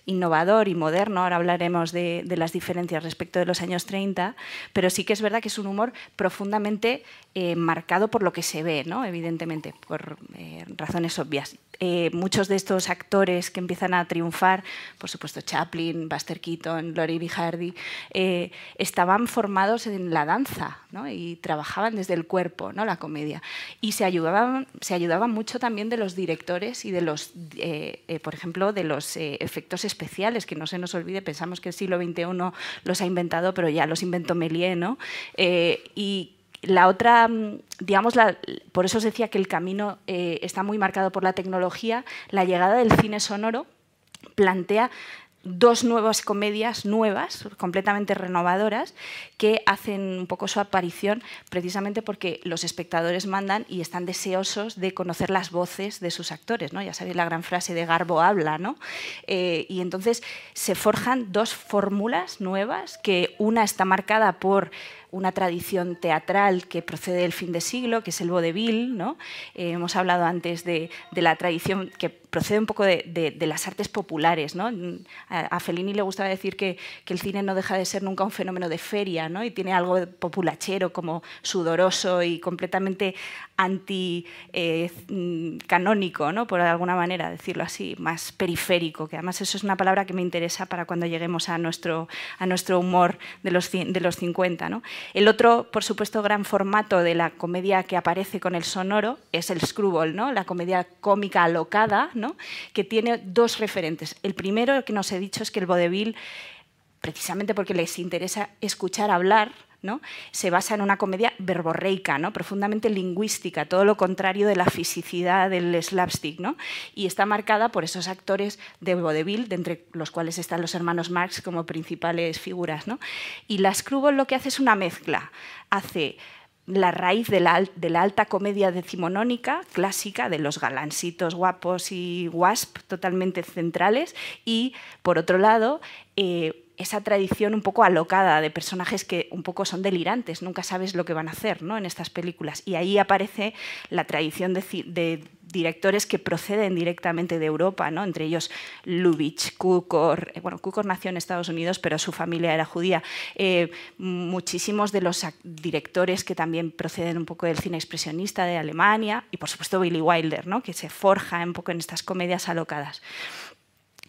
innovador y moderno, ahora hablaremos de, las diferencias respecto de los años 30, pero sí que es verdad que es un humor profundamente eh, marcado por lo que se ve, ¿no? evidentemente, por eh, razones obvias. eh, muchos de estos actores que empiezan a triunfar, por supuesto Chaplin, Buster Keaton, Laurie B. Hardy, estaban formados en la danza y trabajaban desde el cuerpo, ¿no? la comedia. Y se ayudaban, se ayudaban mucho también de los directores y de los, por ejemplo, de los efectos especiales, que no se nos olvide, pensamos que el siglo XXI los ha inventado, pero ya los inventó Méliès, ¿no? y la otra, mm, digamos, por eso os decía que el camino eh, está muy marcado por la tecnología, la llegada del cine sonoro plantea dos nuevas comedias nuevas, completamente renovadoras, que hacen un poco su aparición precisamente porque los espectadores mandan y están deseosos de conocer las voces de sus actores. ¿no? Ya sabéis la gran frase de Garbo habla. ¿no? Eh, y entonces se forjan dos fórmulas nuevas, que una está marcada por una tradición teatral que procede del fin de siglo, que es el vodevil. ¿no? Eh, hemos hablado antes de, la tradición que procede un poco de, las artes populares. ¿no? A, Fellini le gustaba decir que, el cine no deja de ser nunca un fenómeno de feria ¿no? y tiene algo de populachero, como sudoroso y completamente anti-canónico, eh, ¿no? por alguna manera decirlo así, más periférico, que además eso es una palabra que me interesa para cuando lleguemos a nuestro, a nuestro humor de los, de los 50. ¿no? El otro, por supuesto, gran formato de la comedia que aparece con el sonoro es el screwball, ¿no? la comedia cómica alocada, ¿no? que tiene dos referentes. El primero que nos he dicho es que el vodevil, precisamente porque les interesa escuchar hablar, se basa en una comedia verborreica, profundamente lingüística, todo lo contrario de la fisicidad del slapstick, y está marcada por esos actores de vodevil, de entre los cuales están los hermanos Marx como principales figuras. Y la Screwball lo que hace es una mezcla, hace la raíz de la, alta comedia decimonónica clásica, de los galancitos guapos y wasp totalmente centrales, y por otro lado, eh, esa tradición un poco alocada de personajes que un poco son delirantes, nunca sabes lo que van a hacer ¿no? en estas películas. Y ahí aparece la tradición de, directores que proceden directamente de Europa, ¿no? entre ellos Lubitsch, Kukor, eh, bueno, Kukor nació en Estados Unidos, pero su familia era judía. Eh, muchísimos de los directores que también proceden un poco del cine expresionista de Alemania y por supuesto Billy Wilder, ¿no? que se forja un poco en estas comedias alocadas.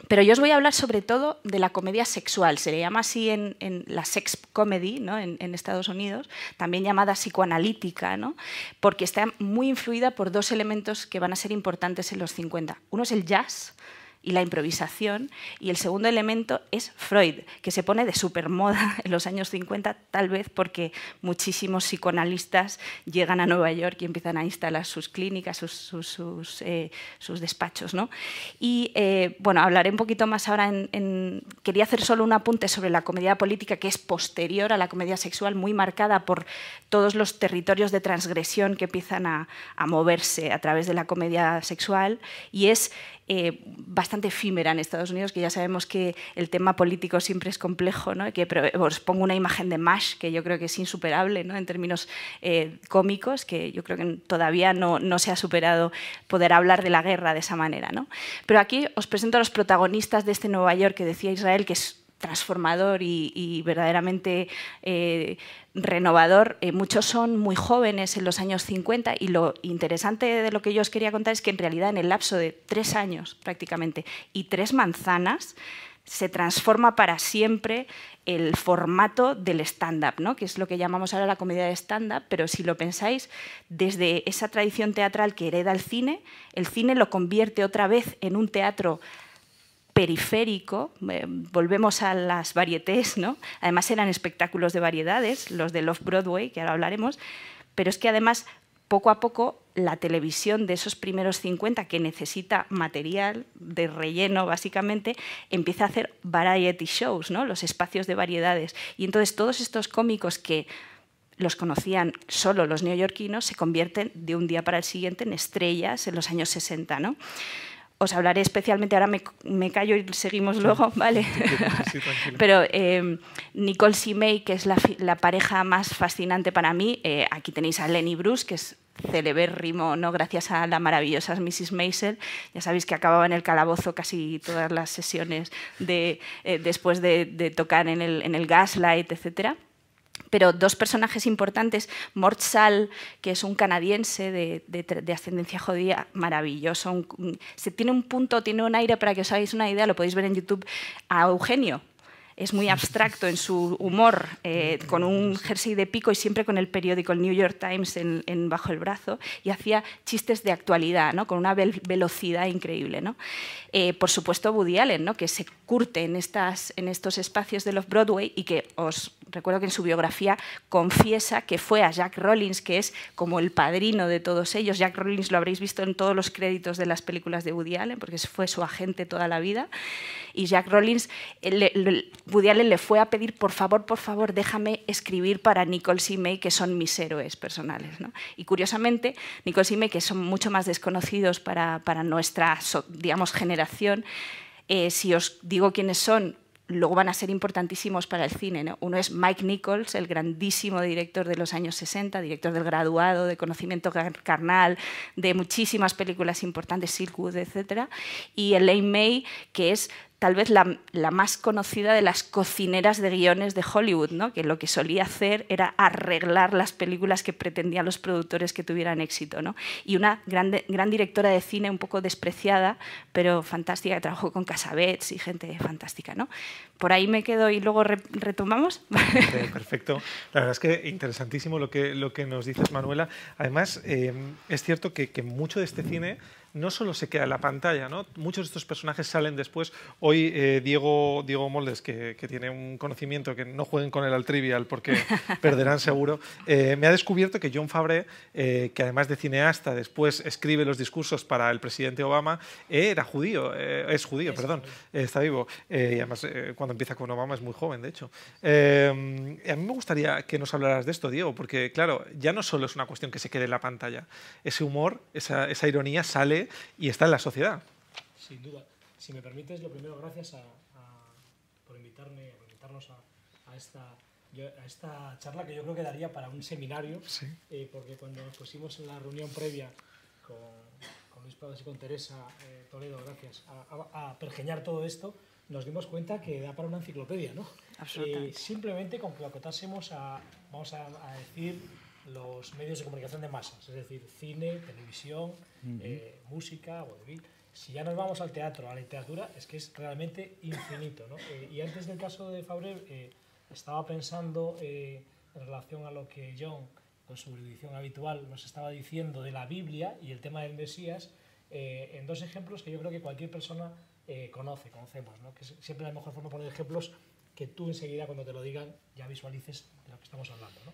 Pero yo os voy a hablar sobre todo de la comedia sexual, se le llama así en, la sex comedy ¿no? en, Estados Unidos, también llamada psicoanalítica, ¿no? porque está muy influida por dos elementos que van a ser importantes en los 50. Uno es el jazz, y la improvisación. Y el segundo elemento es Freud, que se pone de supermoda en los años 50, tal vez porque muchísimos psicoanalistas llegan a Nueva York y empiezan a instalar sus clínicas, sus, sus, eh, despachos. ¿no? Y eh, bueno, hablaré un poquito más ahora. En, Quería hacer solo un apunte sobre la comedia política, que es posterior a la comedia sexual, muy marcada por todos los territorios de transgresión que empiezan a, a moverse a través de la comedia sexual. Y es eh, bastante efímera en Estados Unidos, que ya sabemos que el tema político siempre es complejo, ¿no? que, os pongo una imagen de MASH que yo creo que es insuperable ¿no? en términos eh, cómicos, que yo creo que todavía no, no, se ha superado poder hablar de la guerra de esa manera. ¿no? Pero aquí os presento a los protagonistas de este Nueva York que decía Israel, que es transformador y, verdaderamente eh, renovador. Eh, muchos son muy jóvenes en los años 50 y lo interesante de lo que yo os quería contar es que en realidad en el lapso de tres años prácticamente y tres manzanas se transforma para siempre el formato del stand-up, ¿no? que es lo que llamamos ahora la comedia de stand-up, pero si lo pensáis, desde esa tradición teatral que hereda el cine, el cine lo convierte otra vez en un teatro periférico, eh, volvemos a las varietés, ¿no? además eran espectáculos de variedades, los de Love Broadway, que ahora hablaremos, pero es que además poco a poco la televisión de esos primeros 50, que necesita material de relleno básicamente, empieza a hacer variety shows, ¿no? los espacios de variedades. Y entonces todos estos cómicos que los conocían solo los neoyorquinos se convierten de un día para el siguiente en estrellas en los años 60. ¿no? Os hablaré especialmente, ahora me, callo y seguimos luego, ¿vale? Pero eh, Nicole Simey, que es la, pareja más fascinante para mí, eh, aquí tenéis a Lenny Bruce, que es celebérrimo, ¿no? gracias a la maravillosa Mrs. Maisel. Ya sabéis que acababa en el calabozo casi todas las sesiones de, eh, después de, tocar en el, en el Gaslight, etc. pero dos personajes importantes, Mort que es un canadiense de, ascendencia judía maravilloso, se tiene un punto, tiene un aire, para que os hagáis una idea, lo podéis ver en YouTube, a Eugenio, es muy abstracto en su humor, eh, con un jersey de pico y siempre con el periódico, el New York Times, en, bajo el brazo, y hacía chistes de actualidad, ¿no? con una velocidad increíble. ¿no? Eh, por supuesto, Woody Allen, ¿no? que se curte en, estas, en estos espacios de los Broadway y que os recuerdo que en su biografía confiesa que fue a Jack Rollins, que es como el padrino de todos ellos. Jack Rollins lo habréis visto en todos los créditos de las películas de Woody Allen, porque fue su agente toda la vida. Y Jack Rollins, Woody Allen le fue a pedir, por favor, por favor, déjame escribir para Nicole y May, que son mis héroes personales. Y curiosamente, Nicole y May, que son mucho más desconocidos para, para nuestra digamos, generación, eh, si os digo quiénes son, luego van a ser importantísimos para el cine. Uno es Mike Nichols, el grandísimo director de los años 60, director del graduado, de conocimiento carnal, de muchísimas películas importantes, Silkwood, etc. Y Elaine May, que es tal vez la, más conocida de las cocineras de guiones de Hollywood, ¿no? que lo que solía hacer era arreglar las películas que pretendían los productores que tuvieran éxito. ¿no? Y una gran, gran directora de cine un poco despreciada, pero fantástica, que trabajó con Casabets y gente fantástica. ¿no? Por ahí me quedo y luego retomamos. perfecto. La verdad es que interesantísimo lo que, lo que nos dices, Manuela. Además, eh, es cierto que, que mucho de este cine no solo se queda en la pantalla, ¿no? muchos de estos personajes salen después. Hoy eh, Diego, Diego Moldes, que, tiene un conocimiento que no jueguen con él al trivial porque perderán seguro, eh, me ha descubierto que John Fabre, eh, que además de cineasta, después escribe los discursos para el presidente Obama, era judío, es judío, perdón, está vivo. y además, cuando empieza con Obama es muy joven, de hecho. a mí me gustaría que nos hablaras de esto, Diego, porque claro, ya no solo es una cuestión que se quede en la pantalla, ese humor, esa, esa ironía sale y está en la sociedad. Sin duda. Si me permites, lo primero, gracias por invitarme, por invitarnos a, esta, a esta charla que yo creo que daría para un seminario, eh, porque cuando nos pusimos en la reunión previa con, con Luis Prados y con Teresa eh, Toledo, gracias, a, pergeñar todo esto, nos dimos cuenta que da para una enciclopedia, ¿no? Eh, simplemente con que lo acotásemos a, vamos a, decir, los medios de comunicación de masas, es decir, cine, televisión, eh, música, vodevil. Si ya nos vamos al teatro, a la literatura, es que es realmente infinito. ¿no? Eh, y antes del caso de Fabre, eh, estaba pensando en relación a lo que John, con su erudición habitual, nos estaba diciendo de la Biblia y el tema del Mesías, en dos ejemplos que yo creo que cualquier persona conoce, conocemos. ¿no? Que siempre la mejor forma de poner ejemplos que tú enseguida, cuando te lo digan, ya visualices de lo que estamos hablando. ¿no?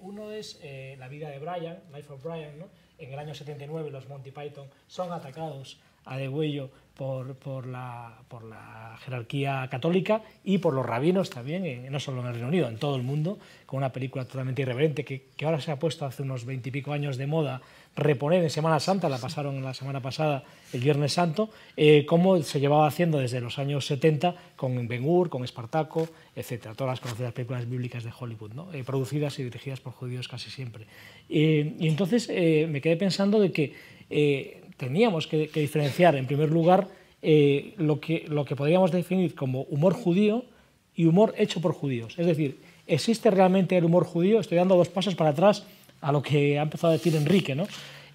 Uno es la vida de Brian, Life of Brian, ¿no? en el año 79 los Monty Python son atacados a degüello por, por, la, por la jerarquía católica y por los rabinos también, no solo en el Reino Unido, en todo el mundo, con una película totalmente irreverente que, que ahora se ha puesto hace unos veintipico años de moda reponer en Semana Santa, la pasaron la semana pasada, el Viernes Santo, eh, como se llevaba haciendo desde los años 70 con Ben Hur, con Espartaco, etcétera, todas las conocidas películas bíblicas de Hollywood, ¿no? Eh, producidas y dirigidas por judíos casi siempre. Eh, y entonces me quedé pensando de que teníamos que, diferenciar, en primer lugar, lo, que, lo que podríamos definir como humor judío y humor hecho por judíos. Es decir, ¿existe realmente el humor judío? Estoy dando dos pasos para atrás a lo que ha empezado a decir Enrique, ¿no?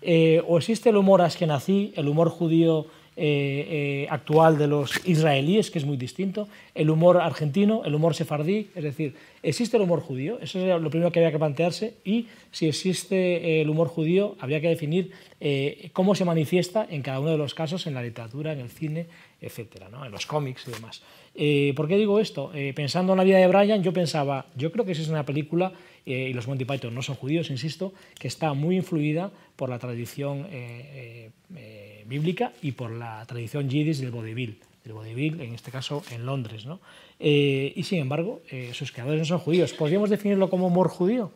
Eh, o existe el humor askenazí, el humor judío eh, eh, actual de los israelíes, que es muy distinto, el humor argentino, el humor sefardí, es decir, ¿existe el humor judío? Eso es lo primero que había que plantearse y si existe el humor judío, habría que definir cómo se manifiesta en cada uno de los casos, en la literatura, en el cine, etcétera, ¿no? en los cómics y demás. ¿Por qué digo esto? pensando en la vida de Brian, yo pensaba, yo creo que esa es una película eh, y los Monty Python no son judíos, insisto, que está muy influida por la tradición eh, eh, bíblica y por la tradición yiddish del vodevil, del vodevil, en este caso en Londres. ¿no? y sin embargo, sus creadores no son judíos. ¿Podríamos definirlo como humor judío?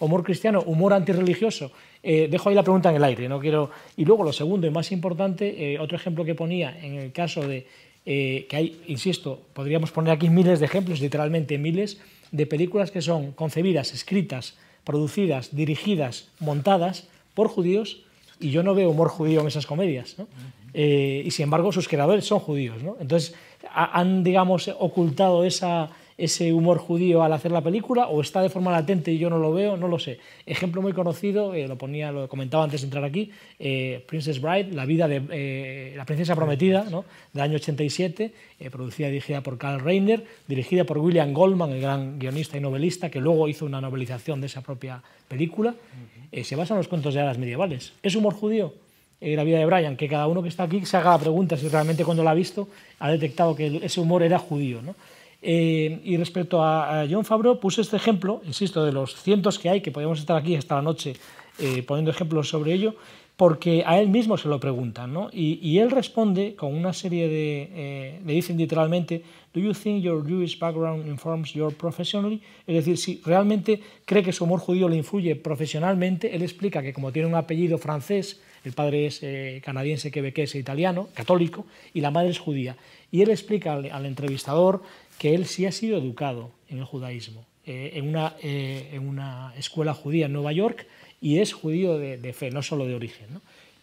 ¿Humor cristiano? ¿Humor antirreligioso? dejo ahí la pregunta en el aire. No quiero... Y luego lo segundo y más importante, otro ejemplo que ponía en el caso de que hay, insisto, podríamos poner aquí miles de ejemplos, literalmente miles, de películas que son concebidas, escritas, producidas, dirigidas, montadas por judíos, y yo no veo humor judío en esas comedias. Eh, y sin embargo, sus creadores son judíos. Entonces, han, digamos, ocultado esa, ese humor judío al hacer la película o está de forma latente y yo no lo veo, no lo sé. Ejemplo muy conocido, lo ponía, lo comentaba antes de entrar aquí, Princess Bride, la vida de la princesa prometida, ¿no? del año 87, producida y dirigida por Karl Reiner, dirigida por William Goldman, el gran guionista y novelista, que luego hizo una novelización de esa propia película. se basa en los cuentos de hadas medievales. ¿Es humor judío? Eh, la vida de Brian, que cada uno que está aquí se haga la pregunta si realmente cuando la ha visto ha detectado que ese humor era judío. ¿no? Eh, y respecto a, John Favreau, puse este ejemplo, insisto, de los cientos que hay, que podemos estar aquí hasta la noche eh, poniendo ejemplos sobre ello, porque a él mismo se lo preguntan, ¿no? y, él responde con una serie de, le dicen literalmente, ¿Do you think your Jewish background informs your professionally? Es decir, si realmente cree que su humor judío le influye profesionalmente, él explica que como tiene un apellido francés, el padre es eh, canadiense, quebequés e italiano, católico, y la madre es judía. Y él explica al, entrevistador que él sí ha sido educado en el judaísmo, eh, en, una, eh, en, una, escuela judía en Nueva York, y es judío de, fe, no solo de origen.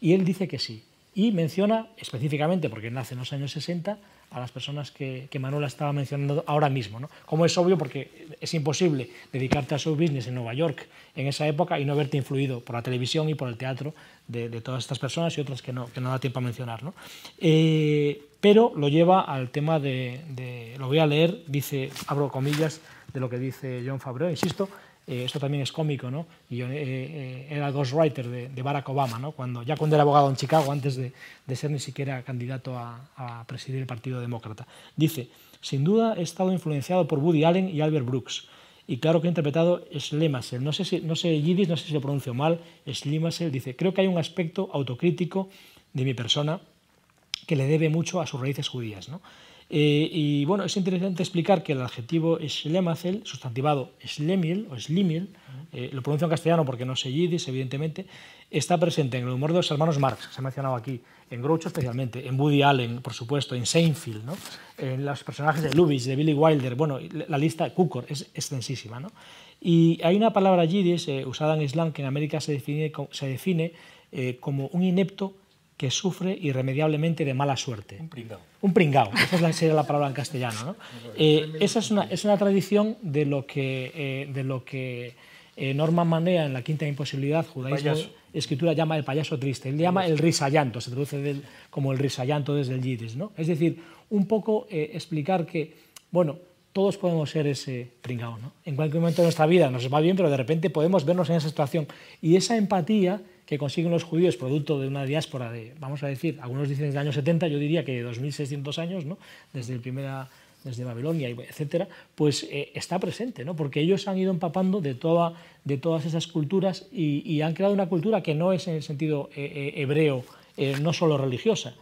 Y él dice que sí. Y menciona específicamente, porque nace en los años 60, a las personas que, que Manuela estaba mencionando ahora mismo. ¿no? Como es obvio, porque es imposible dedicarte a show business en Nueva York en esa época y no verte influido por la televisión y por el teatro de, todas estas personas y otras que no, que no da tiempo a mencionar. ¿no? Eh, pero lo lleva al tema de, lo voy a leer, dice, abro comillas, de lo que dice John Favreau, insisto, eh, esto también es cómico, ¿no? Y, eh, era ghostwriter de, de, Barack Obama, ¿no? Cuando, ya cuando era abogado en Chicago, antes de, ser ni siquiera candidato a, presidir el Partido Demócrata. Dice, sin duda he estado influenciado por Woody Allen y Albert Brooks, y claro que ha interpretado Schlemasel. No sé, si, no sé no sé si lo pronuncio mal. Schlemasel dice, creo que hay un aspecto autocrítico de mi persona que le debe mucho a sus raíces judías. ¿no? Eh, y bueno, es interesante explicar que el adjetivo Schlemacel, sustantivado Schlemiel o Schlimiel, eh, lo pronuncio en castellano porque no sé yiddish, evidentemente, está presente en el humor de los hermanos Marx, se ha mencionado aquí, en Groucho especialmente, en Woody Allen, por supuesto, en Seinfeld, ¿no? en los personajes de Lubitsch, de Billy Wilder, bueno, la lista Cukor es extensísima. ¿no? Y hay una palabra yiddish eh, usada en slang que en América se define, se define eh, como un inepto que sufre irremediablemente de mala suerte. Un pringao. Un pringao, esa sería la palabra en castellano. ¿no? Eh, esa es una, es una, tradición de lo que, de lo que Norman Manea en la Quinta Imposibilidad, judaísmo escritura llama el payaso triste, él le llama el risallanto, se traduce como el risallanto desde el yiddish, ¿no? Es decir, un poco eh, explicar que, bueno, todos podemos ser ese pringao, ¿no? En cualquier momento de nuestra vida nos va bien, pero de repente podemos vernos en esa situación. Y esa empatía que consiguen los judíos producto de una diáspora de, vamos a decir, algunos dicen desde el año 70, yo diría que de 2.600 años, ¿no? Desde el primera desde Babilonia, etcétera, pues eh, está presente, ¿no? porque ellos han ido empapando de, toda, de todas esas culturas y, han creado una cultura que no es en el sentido eh, eh, hebreo, no solo religiosa.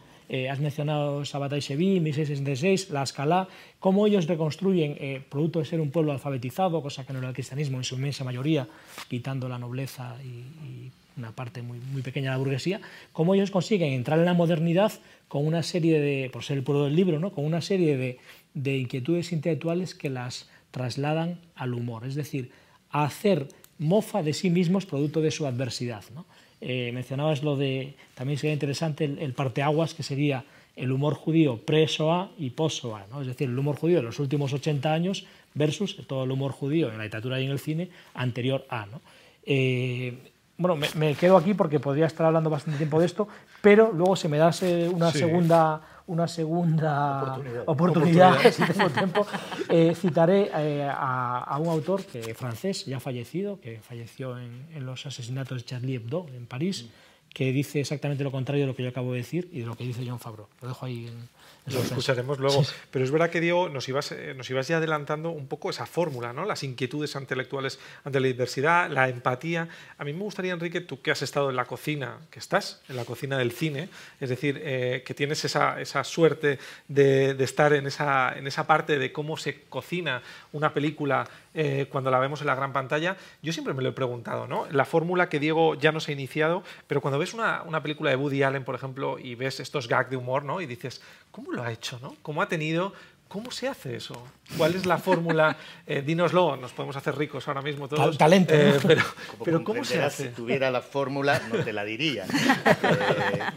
has mencionado Sabbatai Shevi, 1666, la Escalá, cómo ellos reconstruyen, producto de ser un pueblo alfabetizado, cosa que no era el cristianismo en su inmensa mayoría, quitando la nobleza y, una parte muy, muy pequeña de la burguesía, cómo ellos consiguen entrar en la modernidad con una serie de, por ser el pueblo del libro, ¿no? con una serie de, de inquietudes intelectuales que las trasladan al humor, es decir, a hacer mofa de sí mismos producto de su adversidad. ¿no? Eh, mencionabas lo de, también sería interesante el, parteaguas, que sería el humor judío pre-SOA y post-SOA, ¿no? es decir, el humor judío de los últimos 80 años versus todo el humor judío en la literatura y en el cine anterior a. ¿no? Eh, bueno, me, quedo aquí porque podría estar hablando bastante tiempo de esto, pero luego se me da una segunda una segunda oportunidad, si tengo tiempo, eh, citaré eh, a, un autor que francés, ya fallecido, que falleció en, los asesinatos de Charlie Hebdo en París, que dice exactamente lo contrario de lo que yo acabo de decir y de lo que dice John Favreau. Lo dejo ahí en, lo escucharemos luego. Pero es verdad que, Diego, nos ibas, eh, nos ibas ya adelantando un poco esa fórmula, ¿no? Las inquietudes intelectuales ante la diversidad, la empatía. A mí me gustaría, Enrique, tú que has estado en la cocina, que estás en la cocina del cine, es decir, eh, que tienes esa, esa suerte de, de, estar en esa, en esa parte de cómo se cocina una película eh, cuando la vemos en la gran pantalla, yo siempre me lo he preguntado, ¿no? La fórmula que Diego ya nos ha iniciado, pero cuando ves una, una película de Woody Allen, por ejemplo, y ves estos gags de humor, ¿no? Y dices, ¿cómo lo ha hecho, no? ¿Cómo ha tenido ¿Cómo se hace eso? ¿Cuál es la fórmula? Eh, dínoslo, nos podemos hacer ricos ahora mismo todos. Talento. Eh, pero, pero ¿cómo se hace? Si tuviera la fórmula, no te la diría.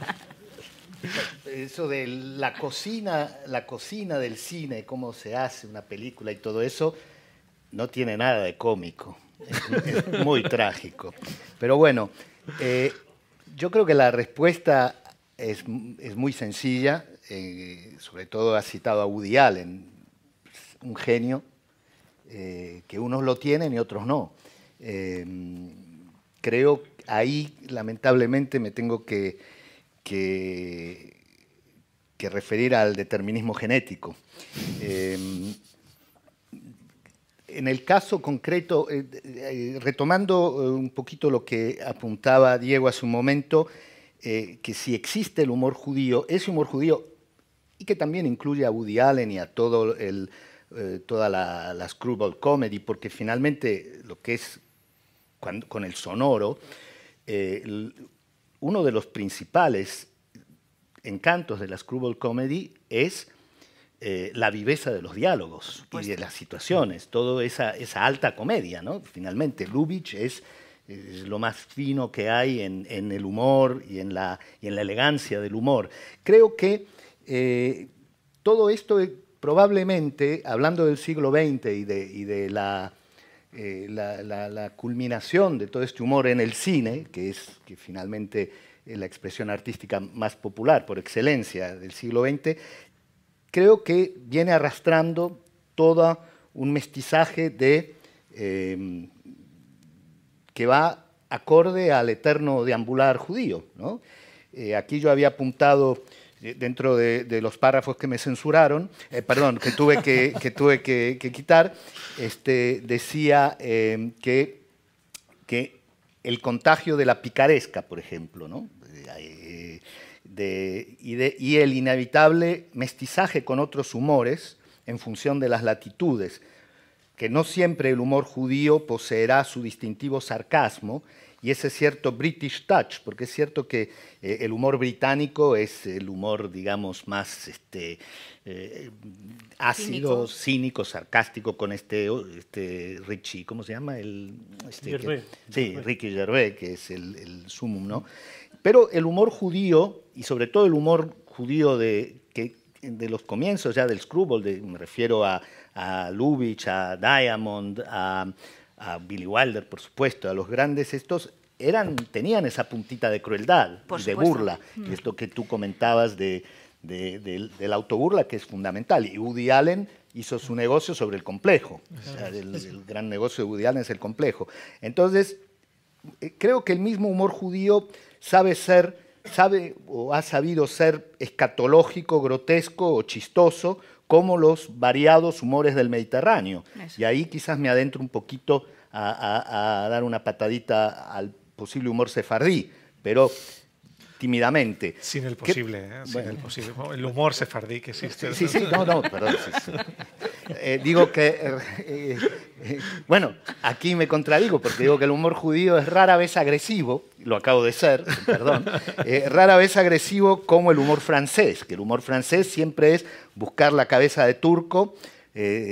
eso de la cocina, la cocina del cine, cómo se hace una película y todo eso, no tiene nada de cómico. Es, muy trágico. Pero bueno, eh, yo creo que la respuesta es, muy sencilla. Eh, sobre todo ha citado a Woody un genio, eh, que unos lo tienen y otros no. creo que ahí, lamentablemente, me tengo que referir al determinismo genético. En el caso concreto, eh, eh, retomando eh, un poquito lo que apuntaba Diego hace un momento, que si existe el humor judío, ese humor judío, y que también incluye a Woody Allen y a todo el, toda la, la, screwball comedy, porque finalmente lo que es con el sonoro, uno de los principales encantos de la screwball comedy es eh, la viveza de los diálogos y de las situaciones, toda esa, esa, alta comedia. ¿no? Finalmente, Lubitsch es, lo más fino que hay en, el humor y en, la, y en, la, elegancia del humor. Creo que eh, todo esto eh, probablemente, hablando del siglo XX y de, eh, la, culminación de todo este humor en el cine, que es finalmente la expresión artística más popular por excelencia del siglo XX, creo que viene arrastrando todo un mestizaje de, em, que va acorde al eterno deambular judío. Aquí yo había apuntado dentro de, los párrafos que me censuraron, eh, perdón, que tuve que, quitar, este, decía eh, que, el contagio de la picaresca, por ejemplo. Eh, y, el inevitable mestizaje con otros humores en función de las latitudes, que no siempre el humor judío poseerá su distintivo sarcasmo, y ese cierto British touch, porque es cierto que eh, el humor británico es el humor, digamos, más este, eh, ácido, cínico. sarcástico, con este, este Richie, ¿cómo se llama? El, este, sí, Ricky Gervais, que es el, el sumum, ¿no? Pero el humor judío, y sobre todo el humor judío de, que, de los comienzos ya del Screwball, me refiero a, a Lubitsch, a Diamond, a a Billy Wilder, por supuesto, a los grandes estos, eran, tenían esa puntita de crueldad y de burla, mm. esto que tú comentabas de, del, autoburla, que es fundamental. Y Woody Allen hizo su negocio sobre el complejo. el, gran negocio de Woody Allen es el complejo. Entonces, eh, creo que el mismo humor judío sabe ser, sabe o ha sabido ser escatológico, grotesco o chistoso, como los variados humores del Mediterráneo. Y ahí quizás me adentro un poquito a, dar una patadita al posible humor sefardí, pero tímidamente. Sin el posible, ¿eh? Sin el posible. El humor sefardí que existe. Sí, sí, no, no, perdón. Eh, digo que, eh, bueno, aquí me contradigo porque digo que el humor judío es rara vez agresivo, lo acabo de ser, perdón, rara vez agresivo como el humor francés, que el humor francés siempre es buscar la cabeza de turco,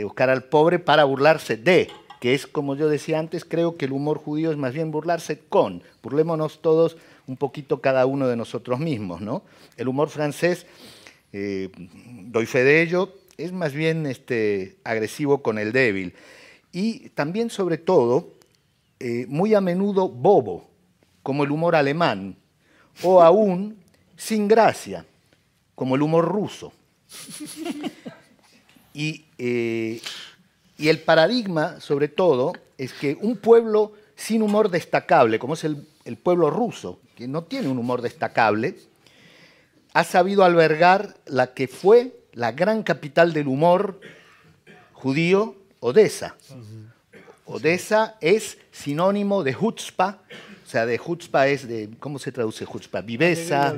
buscar al pobre para burlarse de que es, como yo decía antes, creo que el humor judío es más bien burlarse con, burlémonos todos un poquito cada uno de nosotros mismos, ¿no? El humor francés, eh, doy fe de ello, es más bien este, agresivo con el débil. Y también, sobre todo, eh, muy a menudo bobo, como el humor alemán, o aún sin gracia, como el humor ruso. Y eh, y el paradigma, sobre todo, es que un pueblo sin humor destacable, como es el, pueblo ruso, que no tiene un humor destacable, ha sabido albergar la que fue la gran capital del humor judío, Odessa. Odessa es sinónimo de Hutzpa, o sea, de Hutzpa es de, ¿cómo se traduce Hutzpa? Viveza.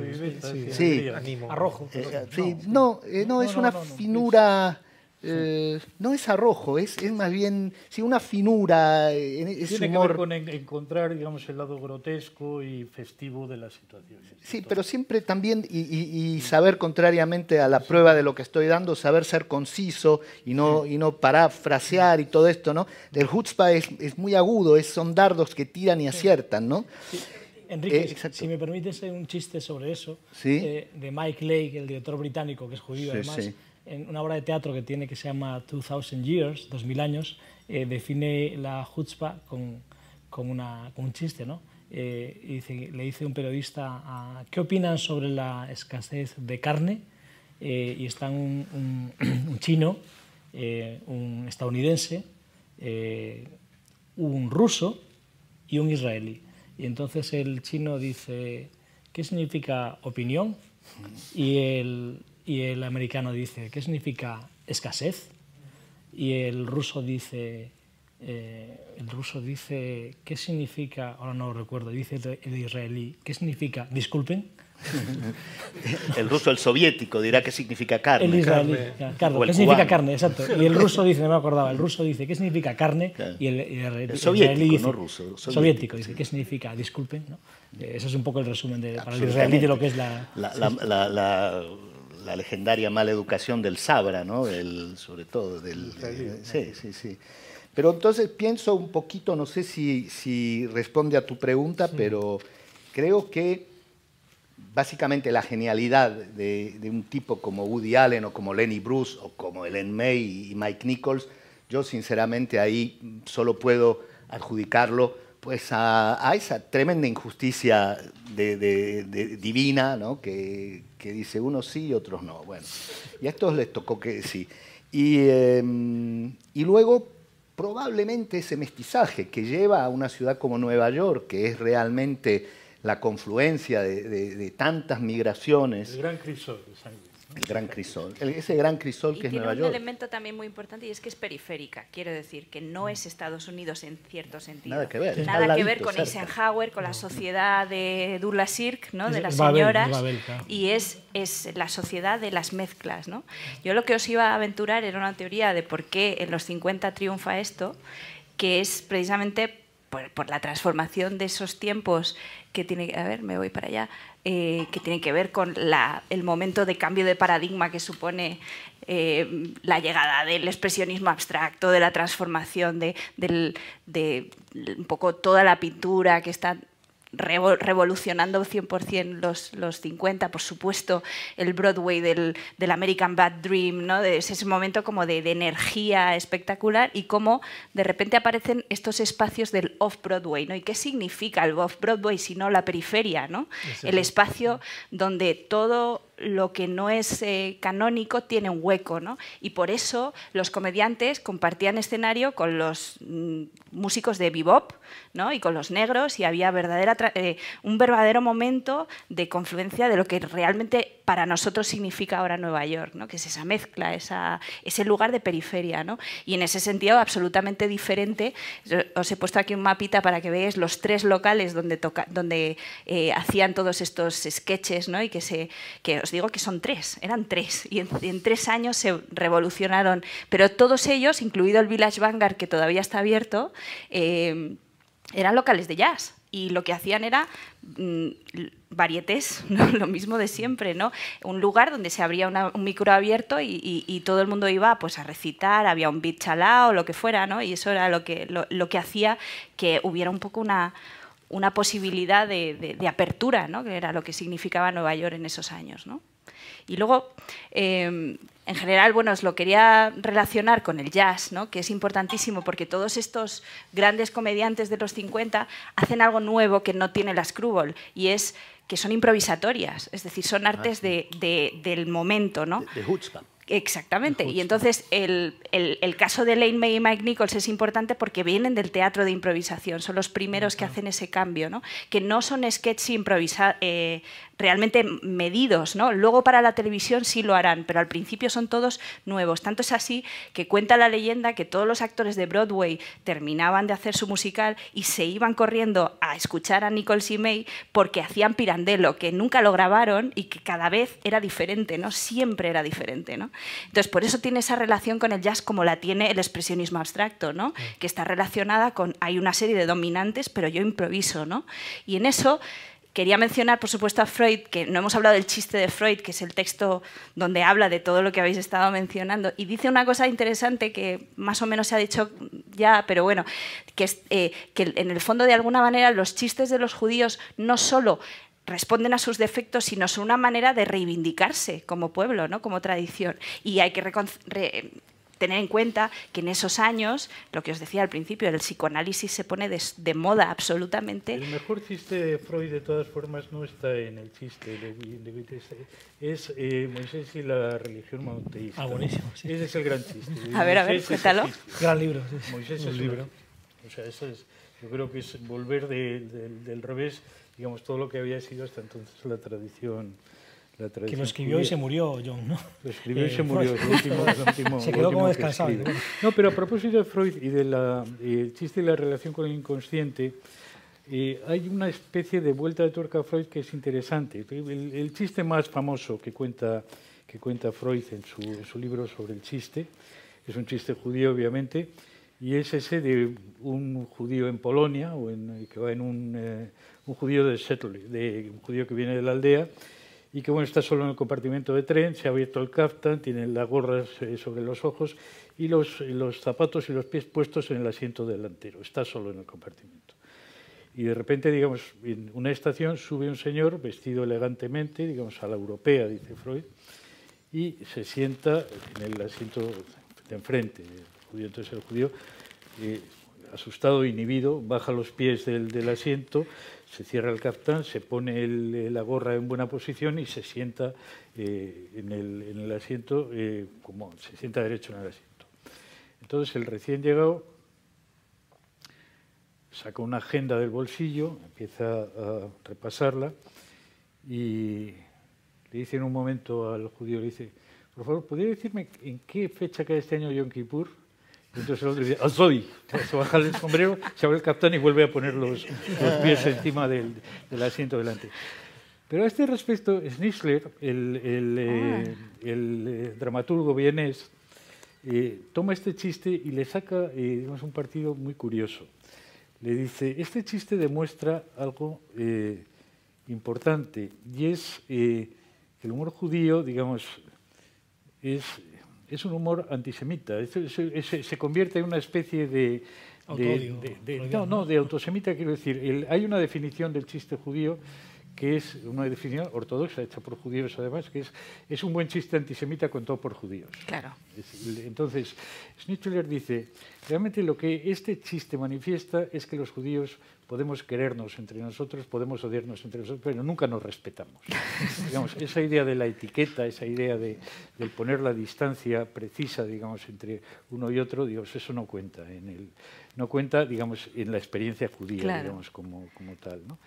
Sí, arrojo. Eh, sí, no, eh, no, es una finura eh, no es arrojo, es, es más bien sí, una finura. Es Tiene humor... que ver con encontrar digamos, el lado grotesco y festivo de la situación. Sí, pero siempre también, y, saber contrariamente a la prueba de lo que estoy dando, saber ser conciso y no, y no parafrasear y todo esto, ¿no? Del Hutzpa es, es muy agudo, es, son dardos que tiran y aciertan, ¿no? Enrique, Eh, exacto. si me permites un chiste sobre eso, Sí. eh, de Mike Lake, el director británico, que es judío Sí, además, sí. En una obra de teatro que tiene que se llama 2000 Years, 2000 años, eh, define la chutzpah con, con, una, con un chiste, ¿no? Eh, y dice- le dice un periodista, ah, ¿qué opinan sobre la escasez de carne? Eh, y están un, un- un chino, eh, un estadounidense, eh, un ruso y un israelí. Y entonces el chino dice, ¿qué significa opinión? Y el, y el americano dice, ¿qué significa escasez? Y el ruso dice, eh, el ruso dice, ¿qué significa? Ahora no lo recuerdo. Dice el, el israelí, ¿qué significa? Disculpen. El ruso, el soviético, dirá qué significa carne. El israelí, carne. el ¿qué significa carne? Exacto. Y el ruso dice, no me acordaba, el ruso dice, ¿qué significa carne? Claro. Y el, y el- el soviético, dice, no ruso, soviético, soviético, dice, ¿qué significa? Disculpen. ¿no? Eh, Ese es un poco el resumen de, para el israelí de lo que es la... La, la- la- la- legendaria mala educación del Sabra, ¿no? Del- sobre todo del... sí, sí, sí. Pero entonces pienso un poquito, no sé si, si responde a tu pregunta, pero creo que básicamente la genialidad de, de un tipo como Woody Allen o como Lenny Bruce o como Ellen May y Mike Nichols, yo sinceramente ahí solo puedo adjudicarlo pues a, esa tremenda injusticia de- divina, ¿no? que, dice unos sí y otros no. Bueno, y a estos les tocó que sí. Y, eh, y luego probablemente ese mestizaje que lleva a una ciudad como Nueva York, que es realmente la confluencia de, tantas migraciones, El gran crisol de. El gran crisol, el- ese gran crisol Y que es tiene Nueva un York. elemento también muy importante y es que es periférica. Quiero decir que no es Estados Unidos en cierto sentido. Nada que ver, Nada al que ver ladito, con cerca. Eisenhower, con la sociedad de Dula Sirk, ¿no? De las es Babel, señoras. Babel, claro. Y es, es la sociedad de las mezclas. ¿no? Yo lo que os iba a aventurar era una teoría de por qué en los 50 triunfa esto, que es precisamente por, por la transformación de esos tiempos que tiene a ver me voy para allá eh, que tiene que ver con la- el momento de cambio de paradigma que supone eh, la llegada del expresionismo abstracto de la transformación de, del- de un poco toda la pintura que está revolucionando 100% los, los 50, por supuesto, el Broadway del, del American Bad Dream, ¿no? De- es ese momento como de, de energía espectacular y cómo de repente aparecen estos espacios del off-Broadway, ¿no? ¿Y qué significa el off-Broadway si no la periferia, ¿no? El espacio donde todo lo que no es eh, canónico tiene un hueco, ¿no? Y por eso los comediantes compartían escenario con los mm, músicos de bebop, ¿no? Y con los negros y había verdadera eh, un verdadero momento de confluencia de lo que realmente para nosotros significa ahora Nueva York, ¿no? Que es esa mezcla, ese lugar de periferia, ¿no? Y en ese sentido absolutamente diferente. Os he puesto aquí un mapita para que veáis los tres locales donde toca, eh, hacían todos estos sketches, ¿no? Y que se que os digo que son tres, eran tres, y en, en tres años se revolucionaron, pero todos ellos, incluido el Village Vanguard, que todavía está abierto, eh, eran locales de jazz. Y lo que hacían era mm, ¿no? lo mismo de siempre, ¿no? Un lugar donde se abría un micro abierto y, todo el mundo iba pues, a recitar, había un beat chalao, lo que fuera, ¿no? Y eso era lo que, lo, que hacía que hubiera un poco una, una posibilidad de, de- apertura, ¿no? Que era lo que significaba Nueva York en esos años, ¿no? Y luego, eh, en general, bueno, os lo quería relacionar con el jazz, ¿no? que es importantísimo porque todos estos grandes comediantes de los 50 hacen algo nuevo que no tiene la Screwball y es que son improvisatorias, es decir, son artes de- de- del momento, ¿no? De. Exactamente. Y entonces el, el- el caso de Lane May y Mike Nichols es importante porque vienen del teatro de improvisación, son los primeros que hacen ese cambio, ¿no? que no son sketches improvisa- eh, realmente medidos. ¿no? Luego para la televisión sí lo harán, pero al principio son todos nuevos. Tanto es así que cuenta la leyenda que todos los actores de Broadway terminaban de hacer su musical y se iban corriendo a escuchar a Nichols y May porque hacían Pirandello, que nunca lo grabaron y que cada vez era diferente, ¿no? siempre era diferente. ¿no? Entonces, por eso tiene esa relación con el jazz como la tiene el expresionismo abstracto, ¿no? que está relacionada con, hay una serie de dominantes, pero yo improviso. ¿no? Y en eso quería mencionar, por supuesto, a Freud, que no hemos hablado del chiste de Freud, que es el texto donde habla de todo lo que habéis estado mencionando, y dice una cosa interesante que más o menos se ha dicho ya, pero bueno, que, es, eh, que en el fondo, de alguna manera, los chistes de los judíos no solo responden a sus defectos, sino son una manera de reivindicarse como pueblo, ¿no? como tradición. Y hay que tener en cuenta que en esos años, lo que os decía al principio, el psicoanálisis se pone de, moda absolutamente. El mejor chiste de Freud, de todas formas, no está en el chiste de, es eh, Moisés y la religión monoteísta. Ah, buenísimo. Ese es el gran chiste. A ver, a ver, cuéntalo. Gran libro. Moisés es un libro. o sea, eso es, yo creo que es volver del revés, digamos, todo lo que había sido hasta entonces la tradición que lo escribió y se murió John, ¿no? Lo escribió y se murió, el último, el último, Se quedó como descansado. No, pero a propósito de Freud y del de chiste y la relación con el inconsciente, eh, hay una especie de vuelta de tuerca a Freud que es interesante. El, chiste más famoso que cuenta, que cuenta Freud en su, en su, libro sobre el chiste, es un chiste judío obviamente, y es ese de un judío en Polonia, o en, que va en un, eh, un judío de Settle, de un judío que viene de la aldea, y que bueno, está solo en el compartimento de tren, se ha abierto el kaftan, tiene las gorras eh, sobre los ojos y los, zapatos y los pies puestos en el asiento delantero, está solo en el compartimento. Y de repente, digamos, en una estación sube un señor vestido elegantemente, digamos, a la europea, dice Freud, y se sienta en el asiento de enfrente. El judío, entonces el judío, eh, asustado, inhibido, baja los pies del asiento, se cierra el caftán, se pone la gorra en buena posición y se sienta eh, en, el, asiento, eh, como se sienta derecho en el asiento. Entonces el recién llegado saca una agenda del bolsillo, empieza a repasarla y le dice en un momento al judío, le dice, por favor, ¿podría decirme en qué fecha cae este año Yom Kippur? Entonces el otro dice, ¡Azoy! Se baja el sombrero, se abre el capitán y vuelve a poner los, pies encima del, asiento delante. Pero a este respecto, Schnitzler, el, el, eh, ah. eh, dramaturgo vienés, eh, toma este chiste y le saca digamos, un partido muy curioso. Le dice, este chiste demuestra algo importante y es que el humor judío, digamos, es es un humor antisemita. se convierte en una especie de, no, no, de autosemita quiero decir. hay una definición del chiste judío que es una definición ortodoxa hecha por judíos además, que es, es un buen chiste antisemita contado por judíos. Claro. entonces, Schnitzler dice, realmente lo que este chiste manifiesta es que los judíos podemos querernos entre nosotros, podemos odiarnos entre nosotros, pero nunca nos respetamos. digamos, esa idea de la etiqueta, esa idea de, del poner la distancia precisa, digamos, entre uno y otro, digamos, eso no cuenta en el, no cuenta, digamos, en la experiencia judía, digamos, como, como tal, ¿no?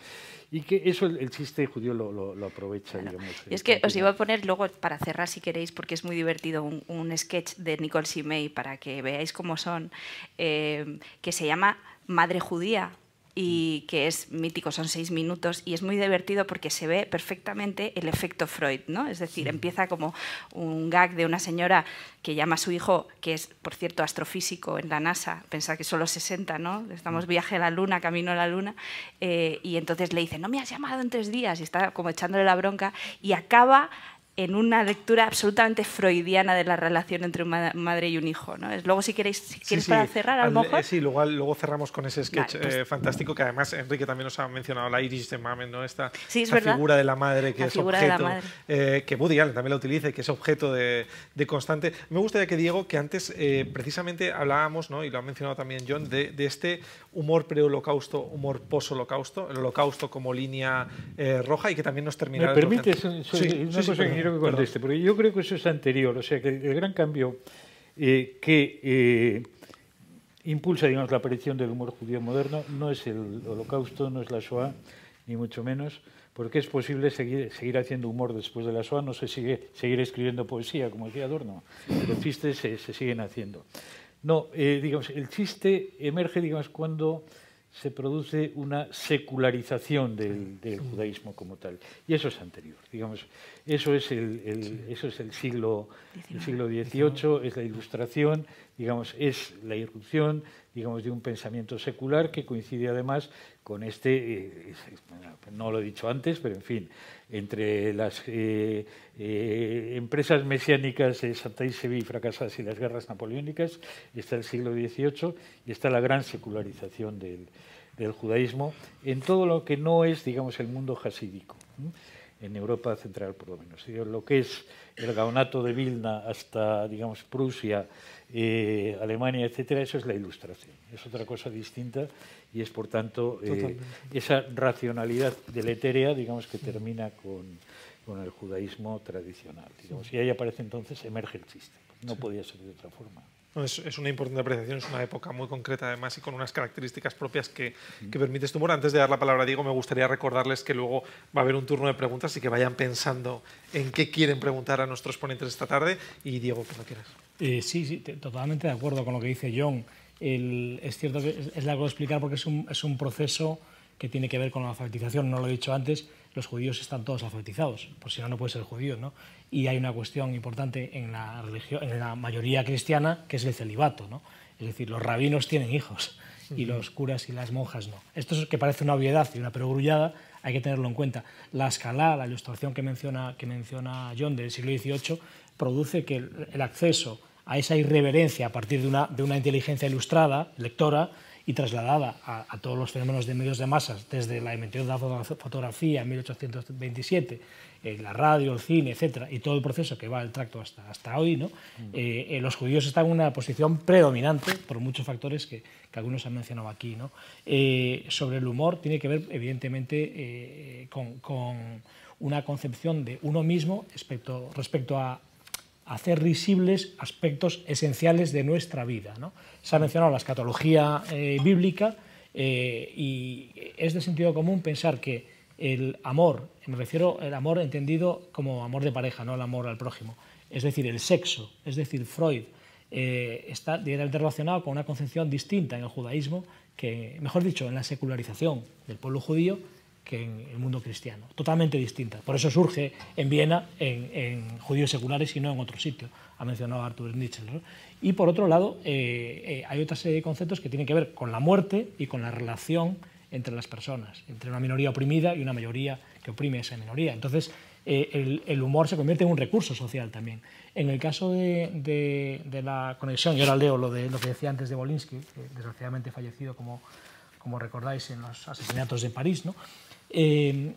Y que eso el, chiste judío lo, lo, aprovecha, digamos. es que os iba a poner luego, para cerrar si queréis, porque es muy divertido, un, un sketch de Nicole Simei para que veáis cómo son, eh, que se llama Madre Judía, y que es mítico, son seis minutos y es muy divertido porque se ve perfectamente el efecto Freud, ¿no? Es decir, empieza como un gag de una señora que llama a su hijo, que es, por cierto, astrofísico en la NASA, pensa que solo 60, ¿no? Estamos viaje a la Luna, camino a la Luna, eh, y entonces le dice, no me has llamado en tres días, y está como echándole la bronca, y acaba en una lectura absolutamente freudiana de la relación entre una madre y un hijo. ¿no? Luego, si queréis, si quieres para cerrar, a lo mejor. Eh, sí, luego, luego cerramos con ese sketch pues eh, fantástico que además Enrique también nos ha mencionado, la iris de Mamen, ¿no? esta, figura de la madre que es objeto, eh, que Woody Allen también la utiliza y que es objeto de, de constante. Me gustaría que Diego, que antes precisamente hablábamos, ¿no? y lo ha mencionado también John, de, de este humor pre-holocausto, humor post-holocausto, el holocausto como línea roja y que también nos termina... ¿Me permites una cosa que quiero que conteste? Porque yo creo que eso es anterior, o sea que el gran cambio eh, que eh, impulsa digamos, la aparición del humor judío moderno no es el holocausto, no es la Shoah, ni mucho menos, porque es posible seguir, seguir haciendo humor después de la Shoah, no se sigue seguir escribiendo poesía, como decía Adorno, los chistes se, se siguen haciendo. No, eh, digamos, el chiste emerge digamos, cuando se produce una secularización del, judaísmo como tal. Y eso es anterior, digamos. Eso es el, eso es el siglo, el siglo XVIII, es la ilustración, digamos, es la irrupción, digamos, de un pensamiento secular que coincide además con este, eh, no lo he dicho antes, pero en fin, entre las eh, eh, empresas mesiánicas de Santa Isabel fracasadas y las guerras napoleónicas, está el siglo XVIII y está la gran secularización del, judaísmo en todo lo que no es, digamos, el mundo jasídico en Europa central por lo menos. Lo que es el gaonato de Vilna hasta, digamos, Prusia, eh, Alemania, etcétera, eso es la ilustración. Es otra cosa distinta y es, por tanto, eh, esa racionalidad deletérea, digamos, que termina con, con el judaísmo tradicional. Digamos, y ahí aparece entonces, emerge el chiste. No podía ser de otra forma. Es, una importante apreciación, es una época muy concreta además y con unas características propias que, que permite humor. Antes de dar la palabra a Diego, me gustaría recordarles que luego va a haber un turno de preguntas y que vayan pensando en qué quieren preguntar a nuestros ponentes esta tarde. Y Diego, cuando quieras. Eh, sí, sí, totalmente de acuerdo con lo que dice John. es cierto que es, largo de explicar porque es un, es un proceso que tiene que ver con la alfabetización, no lo he dicho antes, los judíos están todos alfabetizados, por si no, no puede ser judío, ¿no? y hay una cuestión importante en la, religión, en la mayoría cristiana, que es el celibato. ¿no? Es decir, los rabinos tienen hijos y los curas y las monjas no. Esto es que parece una obviedad y una perogrullada, hay que tenerlo en cuenta. La escala, la ilustración que menciona, que menciona John del siglo XVIII, produce que el, acceso a esa irreverencia a partir de una, de una inteligencia ilustrada, lectora, y trasladada a, todos los fenómenos de medios de masas, desde la invención de la fotografía en 1827 la radio, el cine, etcétera, y todo el proceso que va el tracto hasta, hasta hoy, ¿no? Mm. Eh, eh, los judíos están en una posición predominante por muchos factores que, que algunos han mencionado aquí. ¿no? Eh, sobre el humor tiene que ver, evidentemente, con, con, una concepción de uno mismo respecto, respecto a hacer visibles aspectos esenciales de nuestra vida. ¿no? Se ha mencionado la escatología bíblica y es de sentido común pensar que el amor, me refiero al amor entendido como amor de pareja, no el amor al prójimo, es decir, el sexo, es decir, Freud, eh, está directamente relacionado con una concepción distinta en el judaísmo, que, mejor dicho, en la secularización del pueblo judío que en el mundo cristiano, totalmente distinta. Por eso surge en Viena en, judíos seculares y no en otro sitio, ha mencionado Arthur Nietzsche. Y por otro lado, eh, eh, hay otra serie de conceptos que tienen que ver con la muerte y con la relación entre las personas, entre una minoría oprimida y una mayoría que oprime a esa minoría. Entonces, eh, el, humor se convierte en un recurso social también. En el caso de, la conexión, yo ahora leo lo, de, lo que decía antes de Bolinsky, desgraciadamente fallecido, como, como recordáis, en los asesinatos de París, ¿no? Eh,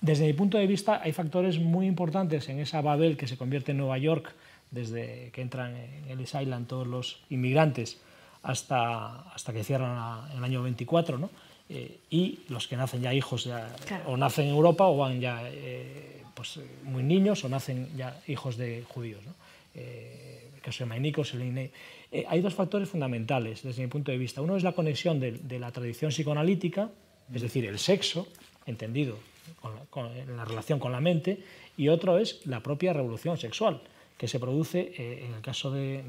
desde mi punto de vista, hay factores muy importantes en esa Babel que se convierte en Nueva York, desde que entran en Ellis Island todos los inmigrantes hasta, hasta que cierran en el año 24, ¿no? Eh, y los que nacen ya hijos ya, o nacen en Europa o van ya eh, pues, eh, muy niños o nacen ya hijos de judíos. ¿no? el caso de hay dos factores fundamentales desde mi punto de vista. Uno es la conexión de, la tradición psicoanalítica, es decir, el sexo, entendido en la relación con la mente, y otro es la propia revolución sexual que se produce eh, en el caso de,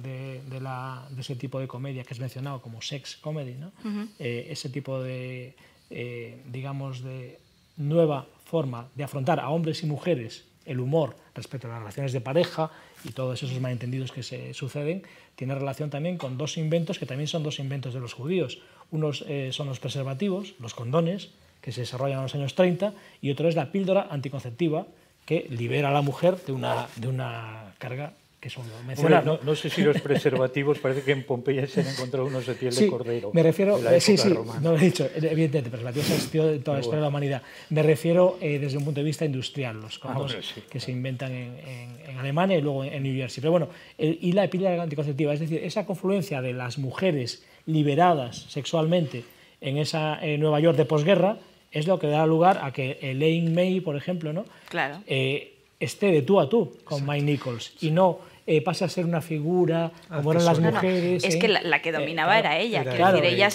ese tipo de comedia que es mencionado como sex comedy, ¿no? Eh, ese tipo de, eh, digamos, de nueva forma de afrontar a hombres y mujeres el humor respecto a las relaciones de pareja y todos esos malentendidos que se suceden, tiene relación también con dos inventos que también son dos inventos de los judíos. Unos son los preservativos, los condones, que se desarrollan en los años 30, y otro es la píldora anticonceptiva, que libera a la mujer de una, de una carga que son no, no, sé si los preservativos, parece que en Pompeya se han encontrado unos de piel de cordero. Me refiero, sí, sí, no lo he dicho, evidentemente, preservativos han existido de toda la historia de la humanidad. Me refiero eh, desde un punto de vista industrial, los ah, que se inventan en, en, Alemania y luego en, New Jersey. Pero bueno, y la píldora anticonceptiva, es decir, esa confluencia de las mujeres liberadas sexualmente en esa eh, Nueva York de posguerra, es lo que da lugar a que Elaine May, por ejemplo, ¿no? Claro. Eh, esté de tú a tú con Mike Nichols y no eh, pase a ser una figura como eran las mujeres. es que ¿eh? la, que dominaba era ella, decir, ella,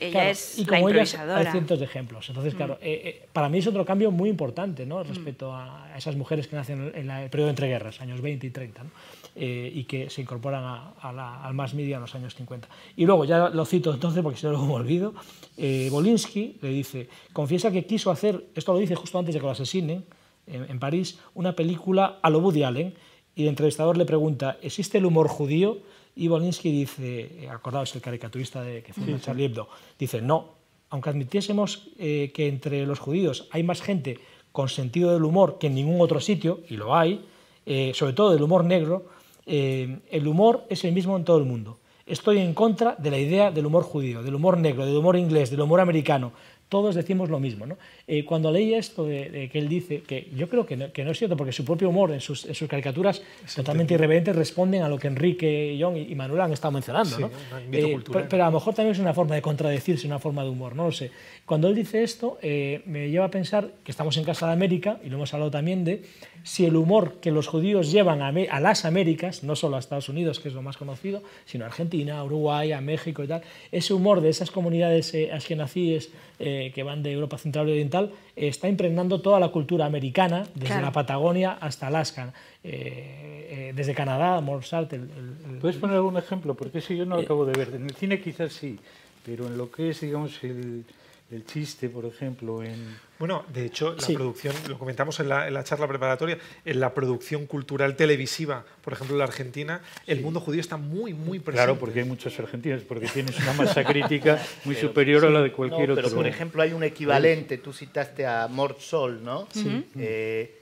ella es y como la improvisadora. hay cientos de ejemplos. Entonces, claro, mm. para mí es otro cambio muy importante ¿no? respecto a esas mujeres que nacen en el periodo entre guerras, años 20 y 30. ¿no? Eh, y que se incorporan al más media en los años 50. Y luego, ya lo cito entonces porque si no lo me olvido, eh, Bolinsky le dice, confiesa que quiso hacer, esto lo dice justo antes de que lo asesinen, en, París, una película a lo Woody Allen, y el entrevistador le pregunta, ¿existe el humor judío? Y Bolinsky dice, acordaos, el caricaturista de, que fue Charlie Hebdo, dice, no, aunque admitiésemos eh, que entre los judíos hay más gente con sentido del humor que en ningún otro sitio, y lo hay, eh, sobre todo del humor negro, eh, el humor es el mismo en todo el mundo. Estoy en contra de la idea del humor judío, del humor negro, del humor inglés, del humor americano, todos decimos lo mismo. ¿no? Eh, cuando leí esto de, que él dice, que yo creo que no, que no, es cierto, porque su propio humor en sus, en sus caricaturas totalmente irreverentes responden a lo que Enrique, John y, Manuel han estado mencionando. ¿no? Eh, pero, pero, a lo mejor también es una forma de contradecirse, una forma de humor, no lo sé. Cuando él dice esto, eh, me lleva a pensar que estamos en Casa de América, y lo hemos hablado también de si el humor que los judíos llevan a, a, las Américas, no solo a Estados Unidos, que es lo más conocido, sino a Argentina, a Uruguay, a México y tal, ese humor de esas comunidades askenazíes eh, que van de Europa Central y Oriental, eh, está impregnando toda la cultura americana, desde claro. la Patagonia hasta Alaska, eh, desde Canadá, Mozart. El, el, ¿Puedes poner algún ejemplo? Porque si yo no lo acabo de ver. En el cine quizás sí, pero en lo que es, digamos, el el chiste, por ejemplo, en... Bueno, de hecho, la sí. producción, lo comentamos en la, en la, charla preparatoria, en la producción cultural televisiva, por ejemplo, en la Argentina, sí. el mundo judío está muy, muy presente. Claro, porque hay muchos argentinos, porque tienes una masa crítica muy pero, superior sí, a la de cualquier no, otro. Pero, por ejemplo, hay un equivalente, tú citaste a Mort Sol, ¿no? Sí. Eh,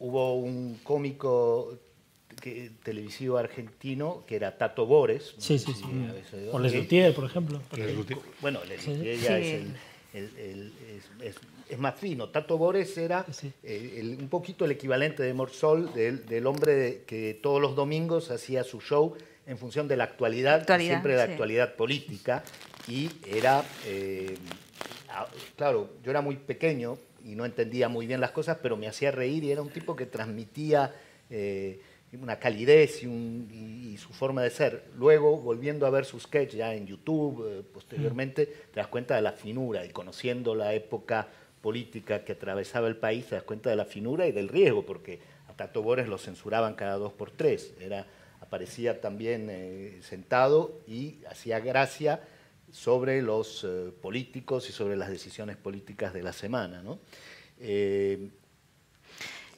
hubo un cómico que, televisivo argentino que era Tato Bores. Sí, sí, sí. O Les Luthier, por ejemplo. Les bueno, Les Luthier ya es el el, el, es, es, es, más fino. Tato Bores era sí. eh, el, un poquito el equivalente de Morsol, del, del hombre de, que todos los domingos hacía su show en función de la actualidad, actualidad siempre de la sí. actualidad política, y era, eh, claro, yo era muy pequeño y no entendía muy bien las cosas, pero me hacía reír y era un tipo que transmitía... Eh, una calidez y, su forma de ser. Luego, volviendo a ver su sketch ya en YouTube, eh, posteriormente, te das cuenta de la finura y conociendo la época política que atravesaba el país, te das cuenta de la finura y del riesgo, porque a Tato Bores lo censuraban cada dos por tres. Era, aparecía también eh, sentado y hacía gracia sobre los eh, políticos y sobre las decisiones políticas de la semana. ¿no?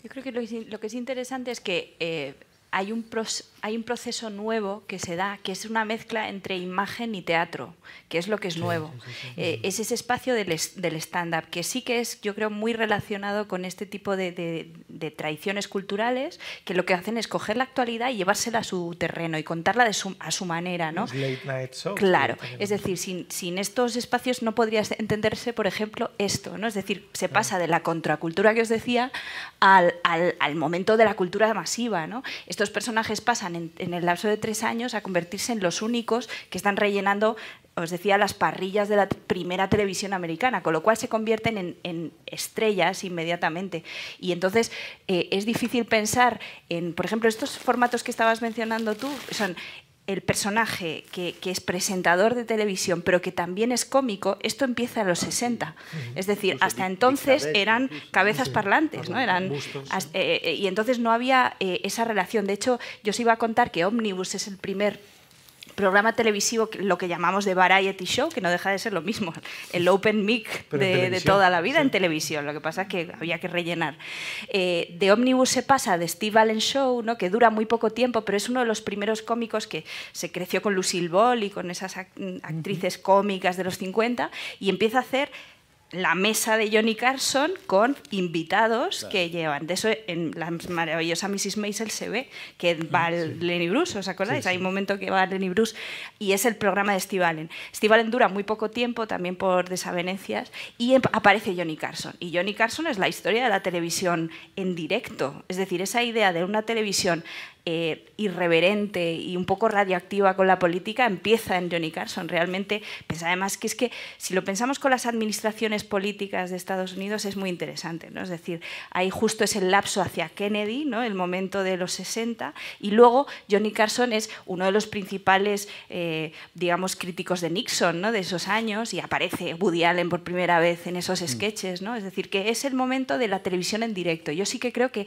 Yo creo que lo, que es interesante es que eh, hay, un hay, un proceso nuevo que se da, que es una mezcla entre imagen y teatro, que es lo que es nuevo. Sí, sí, sí, eh, es ese espacio del, del stand-up, que sí que es, yo creo, muy relacionado con este tipo de, de, de, tradiciones culturales, que lo que hacen es coger la actualidad y llevársela a su terreno y contarla de su, a su manera. ¿no? Late night show, claro, es decir, sin, sin, estos espacios no podría entenderse, por ejemplo, esto. ¿no? Es decir, se pasa de la contracultura que os decía al, al, al momento de la cultura masiva. ¿no? Esto estos personajes pasan en, el lapso de tres años a convertirse en los únicos que están rellenando, os decía, las parrillas de la primera televisión americana, con lo cual se convierten en, en estrellas inmediatamente. Y entonces eh, es difícil pensar en, por ejemplo, estos formatos que estabas mencionando tú, son el personaje que, que, es presentador de televisión, pero que también es cómico, esto empieza a los 60. Es decir, hasta entonces eran cabezas parlantes, ¿no? Eran, eh, y entonces no había eh, esa relación. De hecho, yo os iba a contar que Omnibus es el primer programa televisivo, lo que llamamos de variety show, que no deja de ser lo mismo, el open mic de, de, toda la vida sí. en televisión, lo que pasa es que había que rellenar. Eh, de Omnibus se pasa de Steve Allen Show, ¿no? que dura muy poco tiempo, pero es uno de los primeros cómicos que se creció con Lucille Ball y con esas actrices cómicas de los 50 y empieza a hacer la mesa de Johnny Carson con invitados claro. que llevan. De eso en la maravillosa Mrs. Maisel se ve que va sí. Lenny Bruce, ¿os acordáis? Sí, sí. Hay un momento que va Lenny Bruce y es el programa de Steve Allen. Steve Allen dura muy poco tiempo, también por desavenencias, y aparece Johnny Carson. Y Johnny Carson es la historia de la televisión en directo. Es decir, esa idea de una televisión eh, irreverente y un poco radioactiva con la política empieza en Johnny Carson. Realmente, pues además que es que si lo pensamos con las administraciones políticas de Estados Unidos es muy interesante. ¿no? Es decir, hay justo ese lapso hacia Kennedy, ¿no? el momento de los 60, y luego Johnny Carson es uno de los principales, eh, digamos, críticos de Nixon ¿no? de esos años y aparece Woody Allen por primera vez en esos sketches. ¿no? Es decir, que es el momento de la televisión en directo. Yo sí que creo que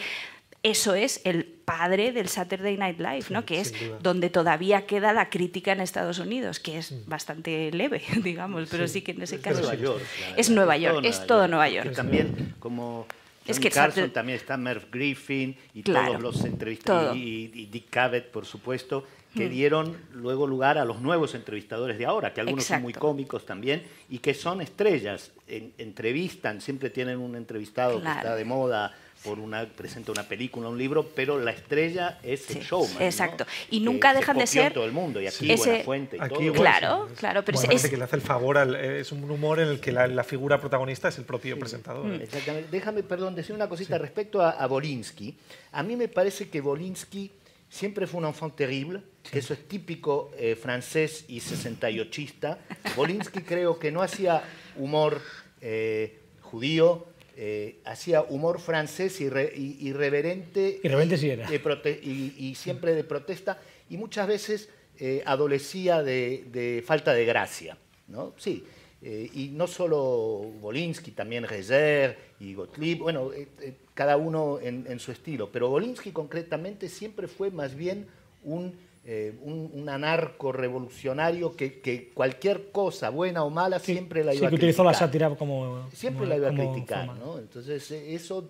eso es el padre del Saturday Night Live, ¿no? que es donde todavía queda la crítica en Estados Unidos, que es bastante leve, digamos, pero sí, sí que en ese caso Nueva York, es Nueva York, es todo Nueva York. Que también como Es Johnny que Carson también está Merv Griffin y Claro, todos los entrevistadores todo. y, y Dick Cavett, por supuesto, que Mm. dieron luego lugar a los nuevos entrevistadores de ahora, que algunos son muy cómicos también y que son estrellas, En- entrevistan, siempre tienen un entrevistado Claro. que está de moda por una presenta una película, un libro, pero la estrella es el Sí, showman, ¿no? exacto. Y Que nunca se dejan de ser todo el mundo y aquí ese- Buenafuente y Aquí todo. igual, Claro, sí, claro, pero Bueno, es- que le hace el favor, al- es un humor en el que la, la figura protagonista es el propio presentador. Mm. Exactamente. Déjame, perdón, decir una cosita respecto a, a Bolinsky. A mí me parece que Bolinsky siempre fue un enfant terrible, que eso es típico eh, francés y 68ista. Bolinsky creo que no hacía humor eh, judío, eh, hacía humor francés irre- irreverente. Irreverente sí era. de y, y siempre de protesta, y muchas veces eh, adolecía de, de falta de gracia. ¿no? Sí, eh, y no solo Bolinsky, también Rezer y Gottlieb, bueno, eh, cada uno en, en su estilo, pero Bolinsky concretamente siempre fue más bien un, eh, un, un anarco revolucionario que, que cualquier cosa, buena o mala, Sí, siempre la sí, iba a que utilizó la criticar sátira como. siempre como- la iba a criticar. Entonces, eh, eso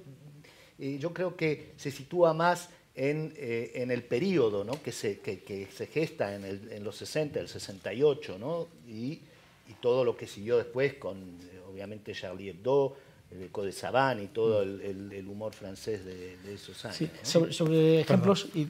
eh, yo creo que se sitúa más en, eh, en el periodo ¿no? que, se, que, que se gesta en, el- en los 60, el 68, ¿no? y, y todo lo que siguió después con, obviamente, Charlie Hebdo, de Savane y todo el, el- el humor francés de, de esos años. Sí, ¿no? sobre, sobre ejemplos, y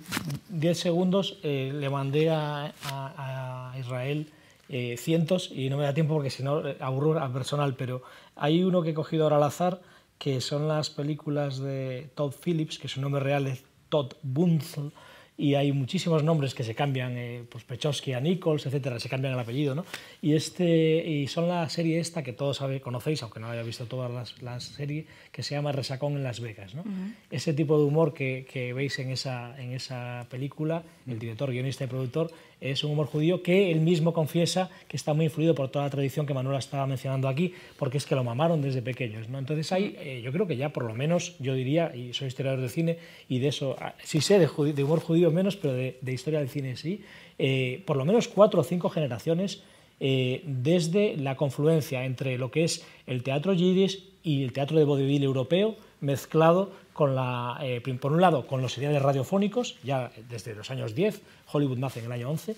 10 segundos, eh, le mandé a, a- a Israel eh, cientos y no me da tiempo porque si no eh, aburro al personal, pero hay uno que he cogido ahora al azar, que son las películas de Todd Phillips, que su nombre real es Todd Bunzel, y hay muchísimos nombres que se cambian, eh, pues Pechowski a Nichols, etcétera, se cambian el apellido, ¿no? Y, este, y son la serie esta que todos sabe, conocéis, aunque no haya visto todas las, las series, que se llama Resacón en Las Vegas, ¿no? Ese tipo de humor que, que veis en esa, en esa película, el director, guionista y productor, es un humor judío que él mismo confiesa que está muy influido por toda la tradición que Manuela estaba mencionando aquí, porque es que lo mamaron desde pequeños. ¿no? Entonces hay, eh, yo creo que ya por lo menos, yo diría, y soy historiador de cine, y de eso ah, sí sé de, humor judío menos, pero de, de historia del cine sí, eh, por lo menos cuatro o cinco generaciones eh, desde la confluencia entre lo que es el teatro yiddish y el teatro de vodevil europeo, mezclado con la, eh, por un lado, con los seriales radiofónicos, ya desde los años 10, Hollywood nace en el año 11,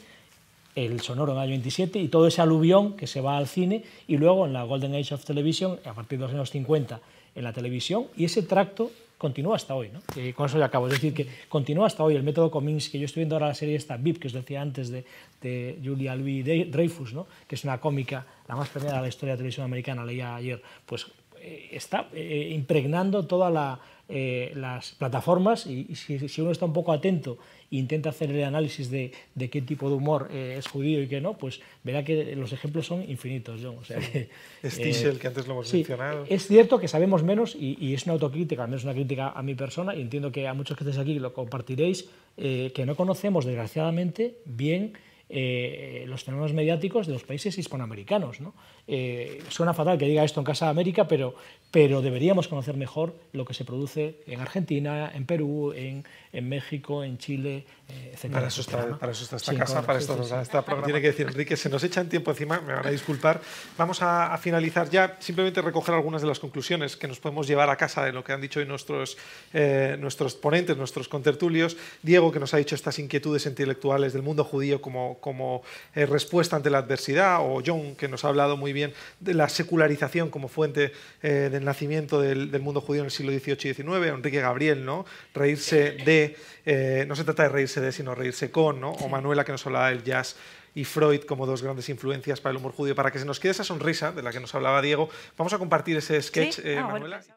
el sonoro en el año 27 y todo ese aluvión que se va al cine y luego en la Golden Age of Television, a partir de los años 50, en la televisión y ese tracto continúa hasta hoy. ¿no? Y con eso ya acabo. Es decir, que continúa hasta hoy el método Kominsky. Yo estoy viendo ahora la serie esta, VIP, que os decía antes, de, de Julia Louis Dreyfus, ¿no? que es una cómica, la más premiada de la historia de la televisión americana, leía ayer, pues eh, está eh, impregnando todas la, eh, las plataformas y, y si, si uno está un poco atento e intenta hacer el análisis de, de qué tipo de humor eh, es judío y qué no, pues verá que los ejemplos son infinitos. John. O sea, que, antes lo hemos sí, mencionado. Es cierto que sabemos menos y, y es una autocrítica, al menos una crítica a mi persona, y entiendo que a muchos que estéis aquí lo compartiréis, eh, que no conocemos, desgraciadamente, bien eh, los fenómenos mediáticos de los países hispanoamericanos. ¿no? Eh, suena fatal que diga esto en Casa de América, pero, pero deberíamos conocer mejor lo que se produce en Argentina, en Perú, en, en México, en Chile, eh, etc. Para eso, está, ¿no? para eso está esta Sí, casa, correcto, para sí, esto sí, nos sí. está programa. Tiene que decir, Enrique, se nos echa en tiempo encima, me van a disculpar. Vamos a, a finalizar ya, simplemente recoger algunas de las conclusiones que nos podemos llevar a casa de lo que han dicho hoy nuestros, eh, nuestros ponentes, nuestros contertulios. Diego, que nos ha dicho estas inquietudes intelectuales del mundo judío como, como eh, respuesta ante la adversidad, o John, que nos ha hablado muy bien de la secularización como fuente eh, del nacimiento del, del mundo judío en el siglo XVIII y XIX, Enrique Gabriel, ¿no? reírse de, eh, no se trata de reírse de, sino reírse con, ¿no? o Manuela, que nos hablaba del jazz y Freud como dos grandes influencias para el humor judío. Para que se nos quede esa sonrisa de la que nos hablaba Diego, vamos a compartir ese sketch, Sí, eh, ah, bueno, Manuela. pues-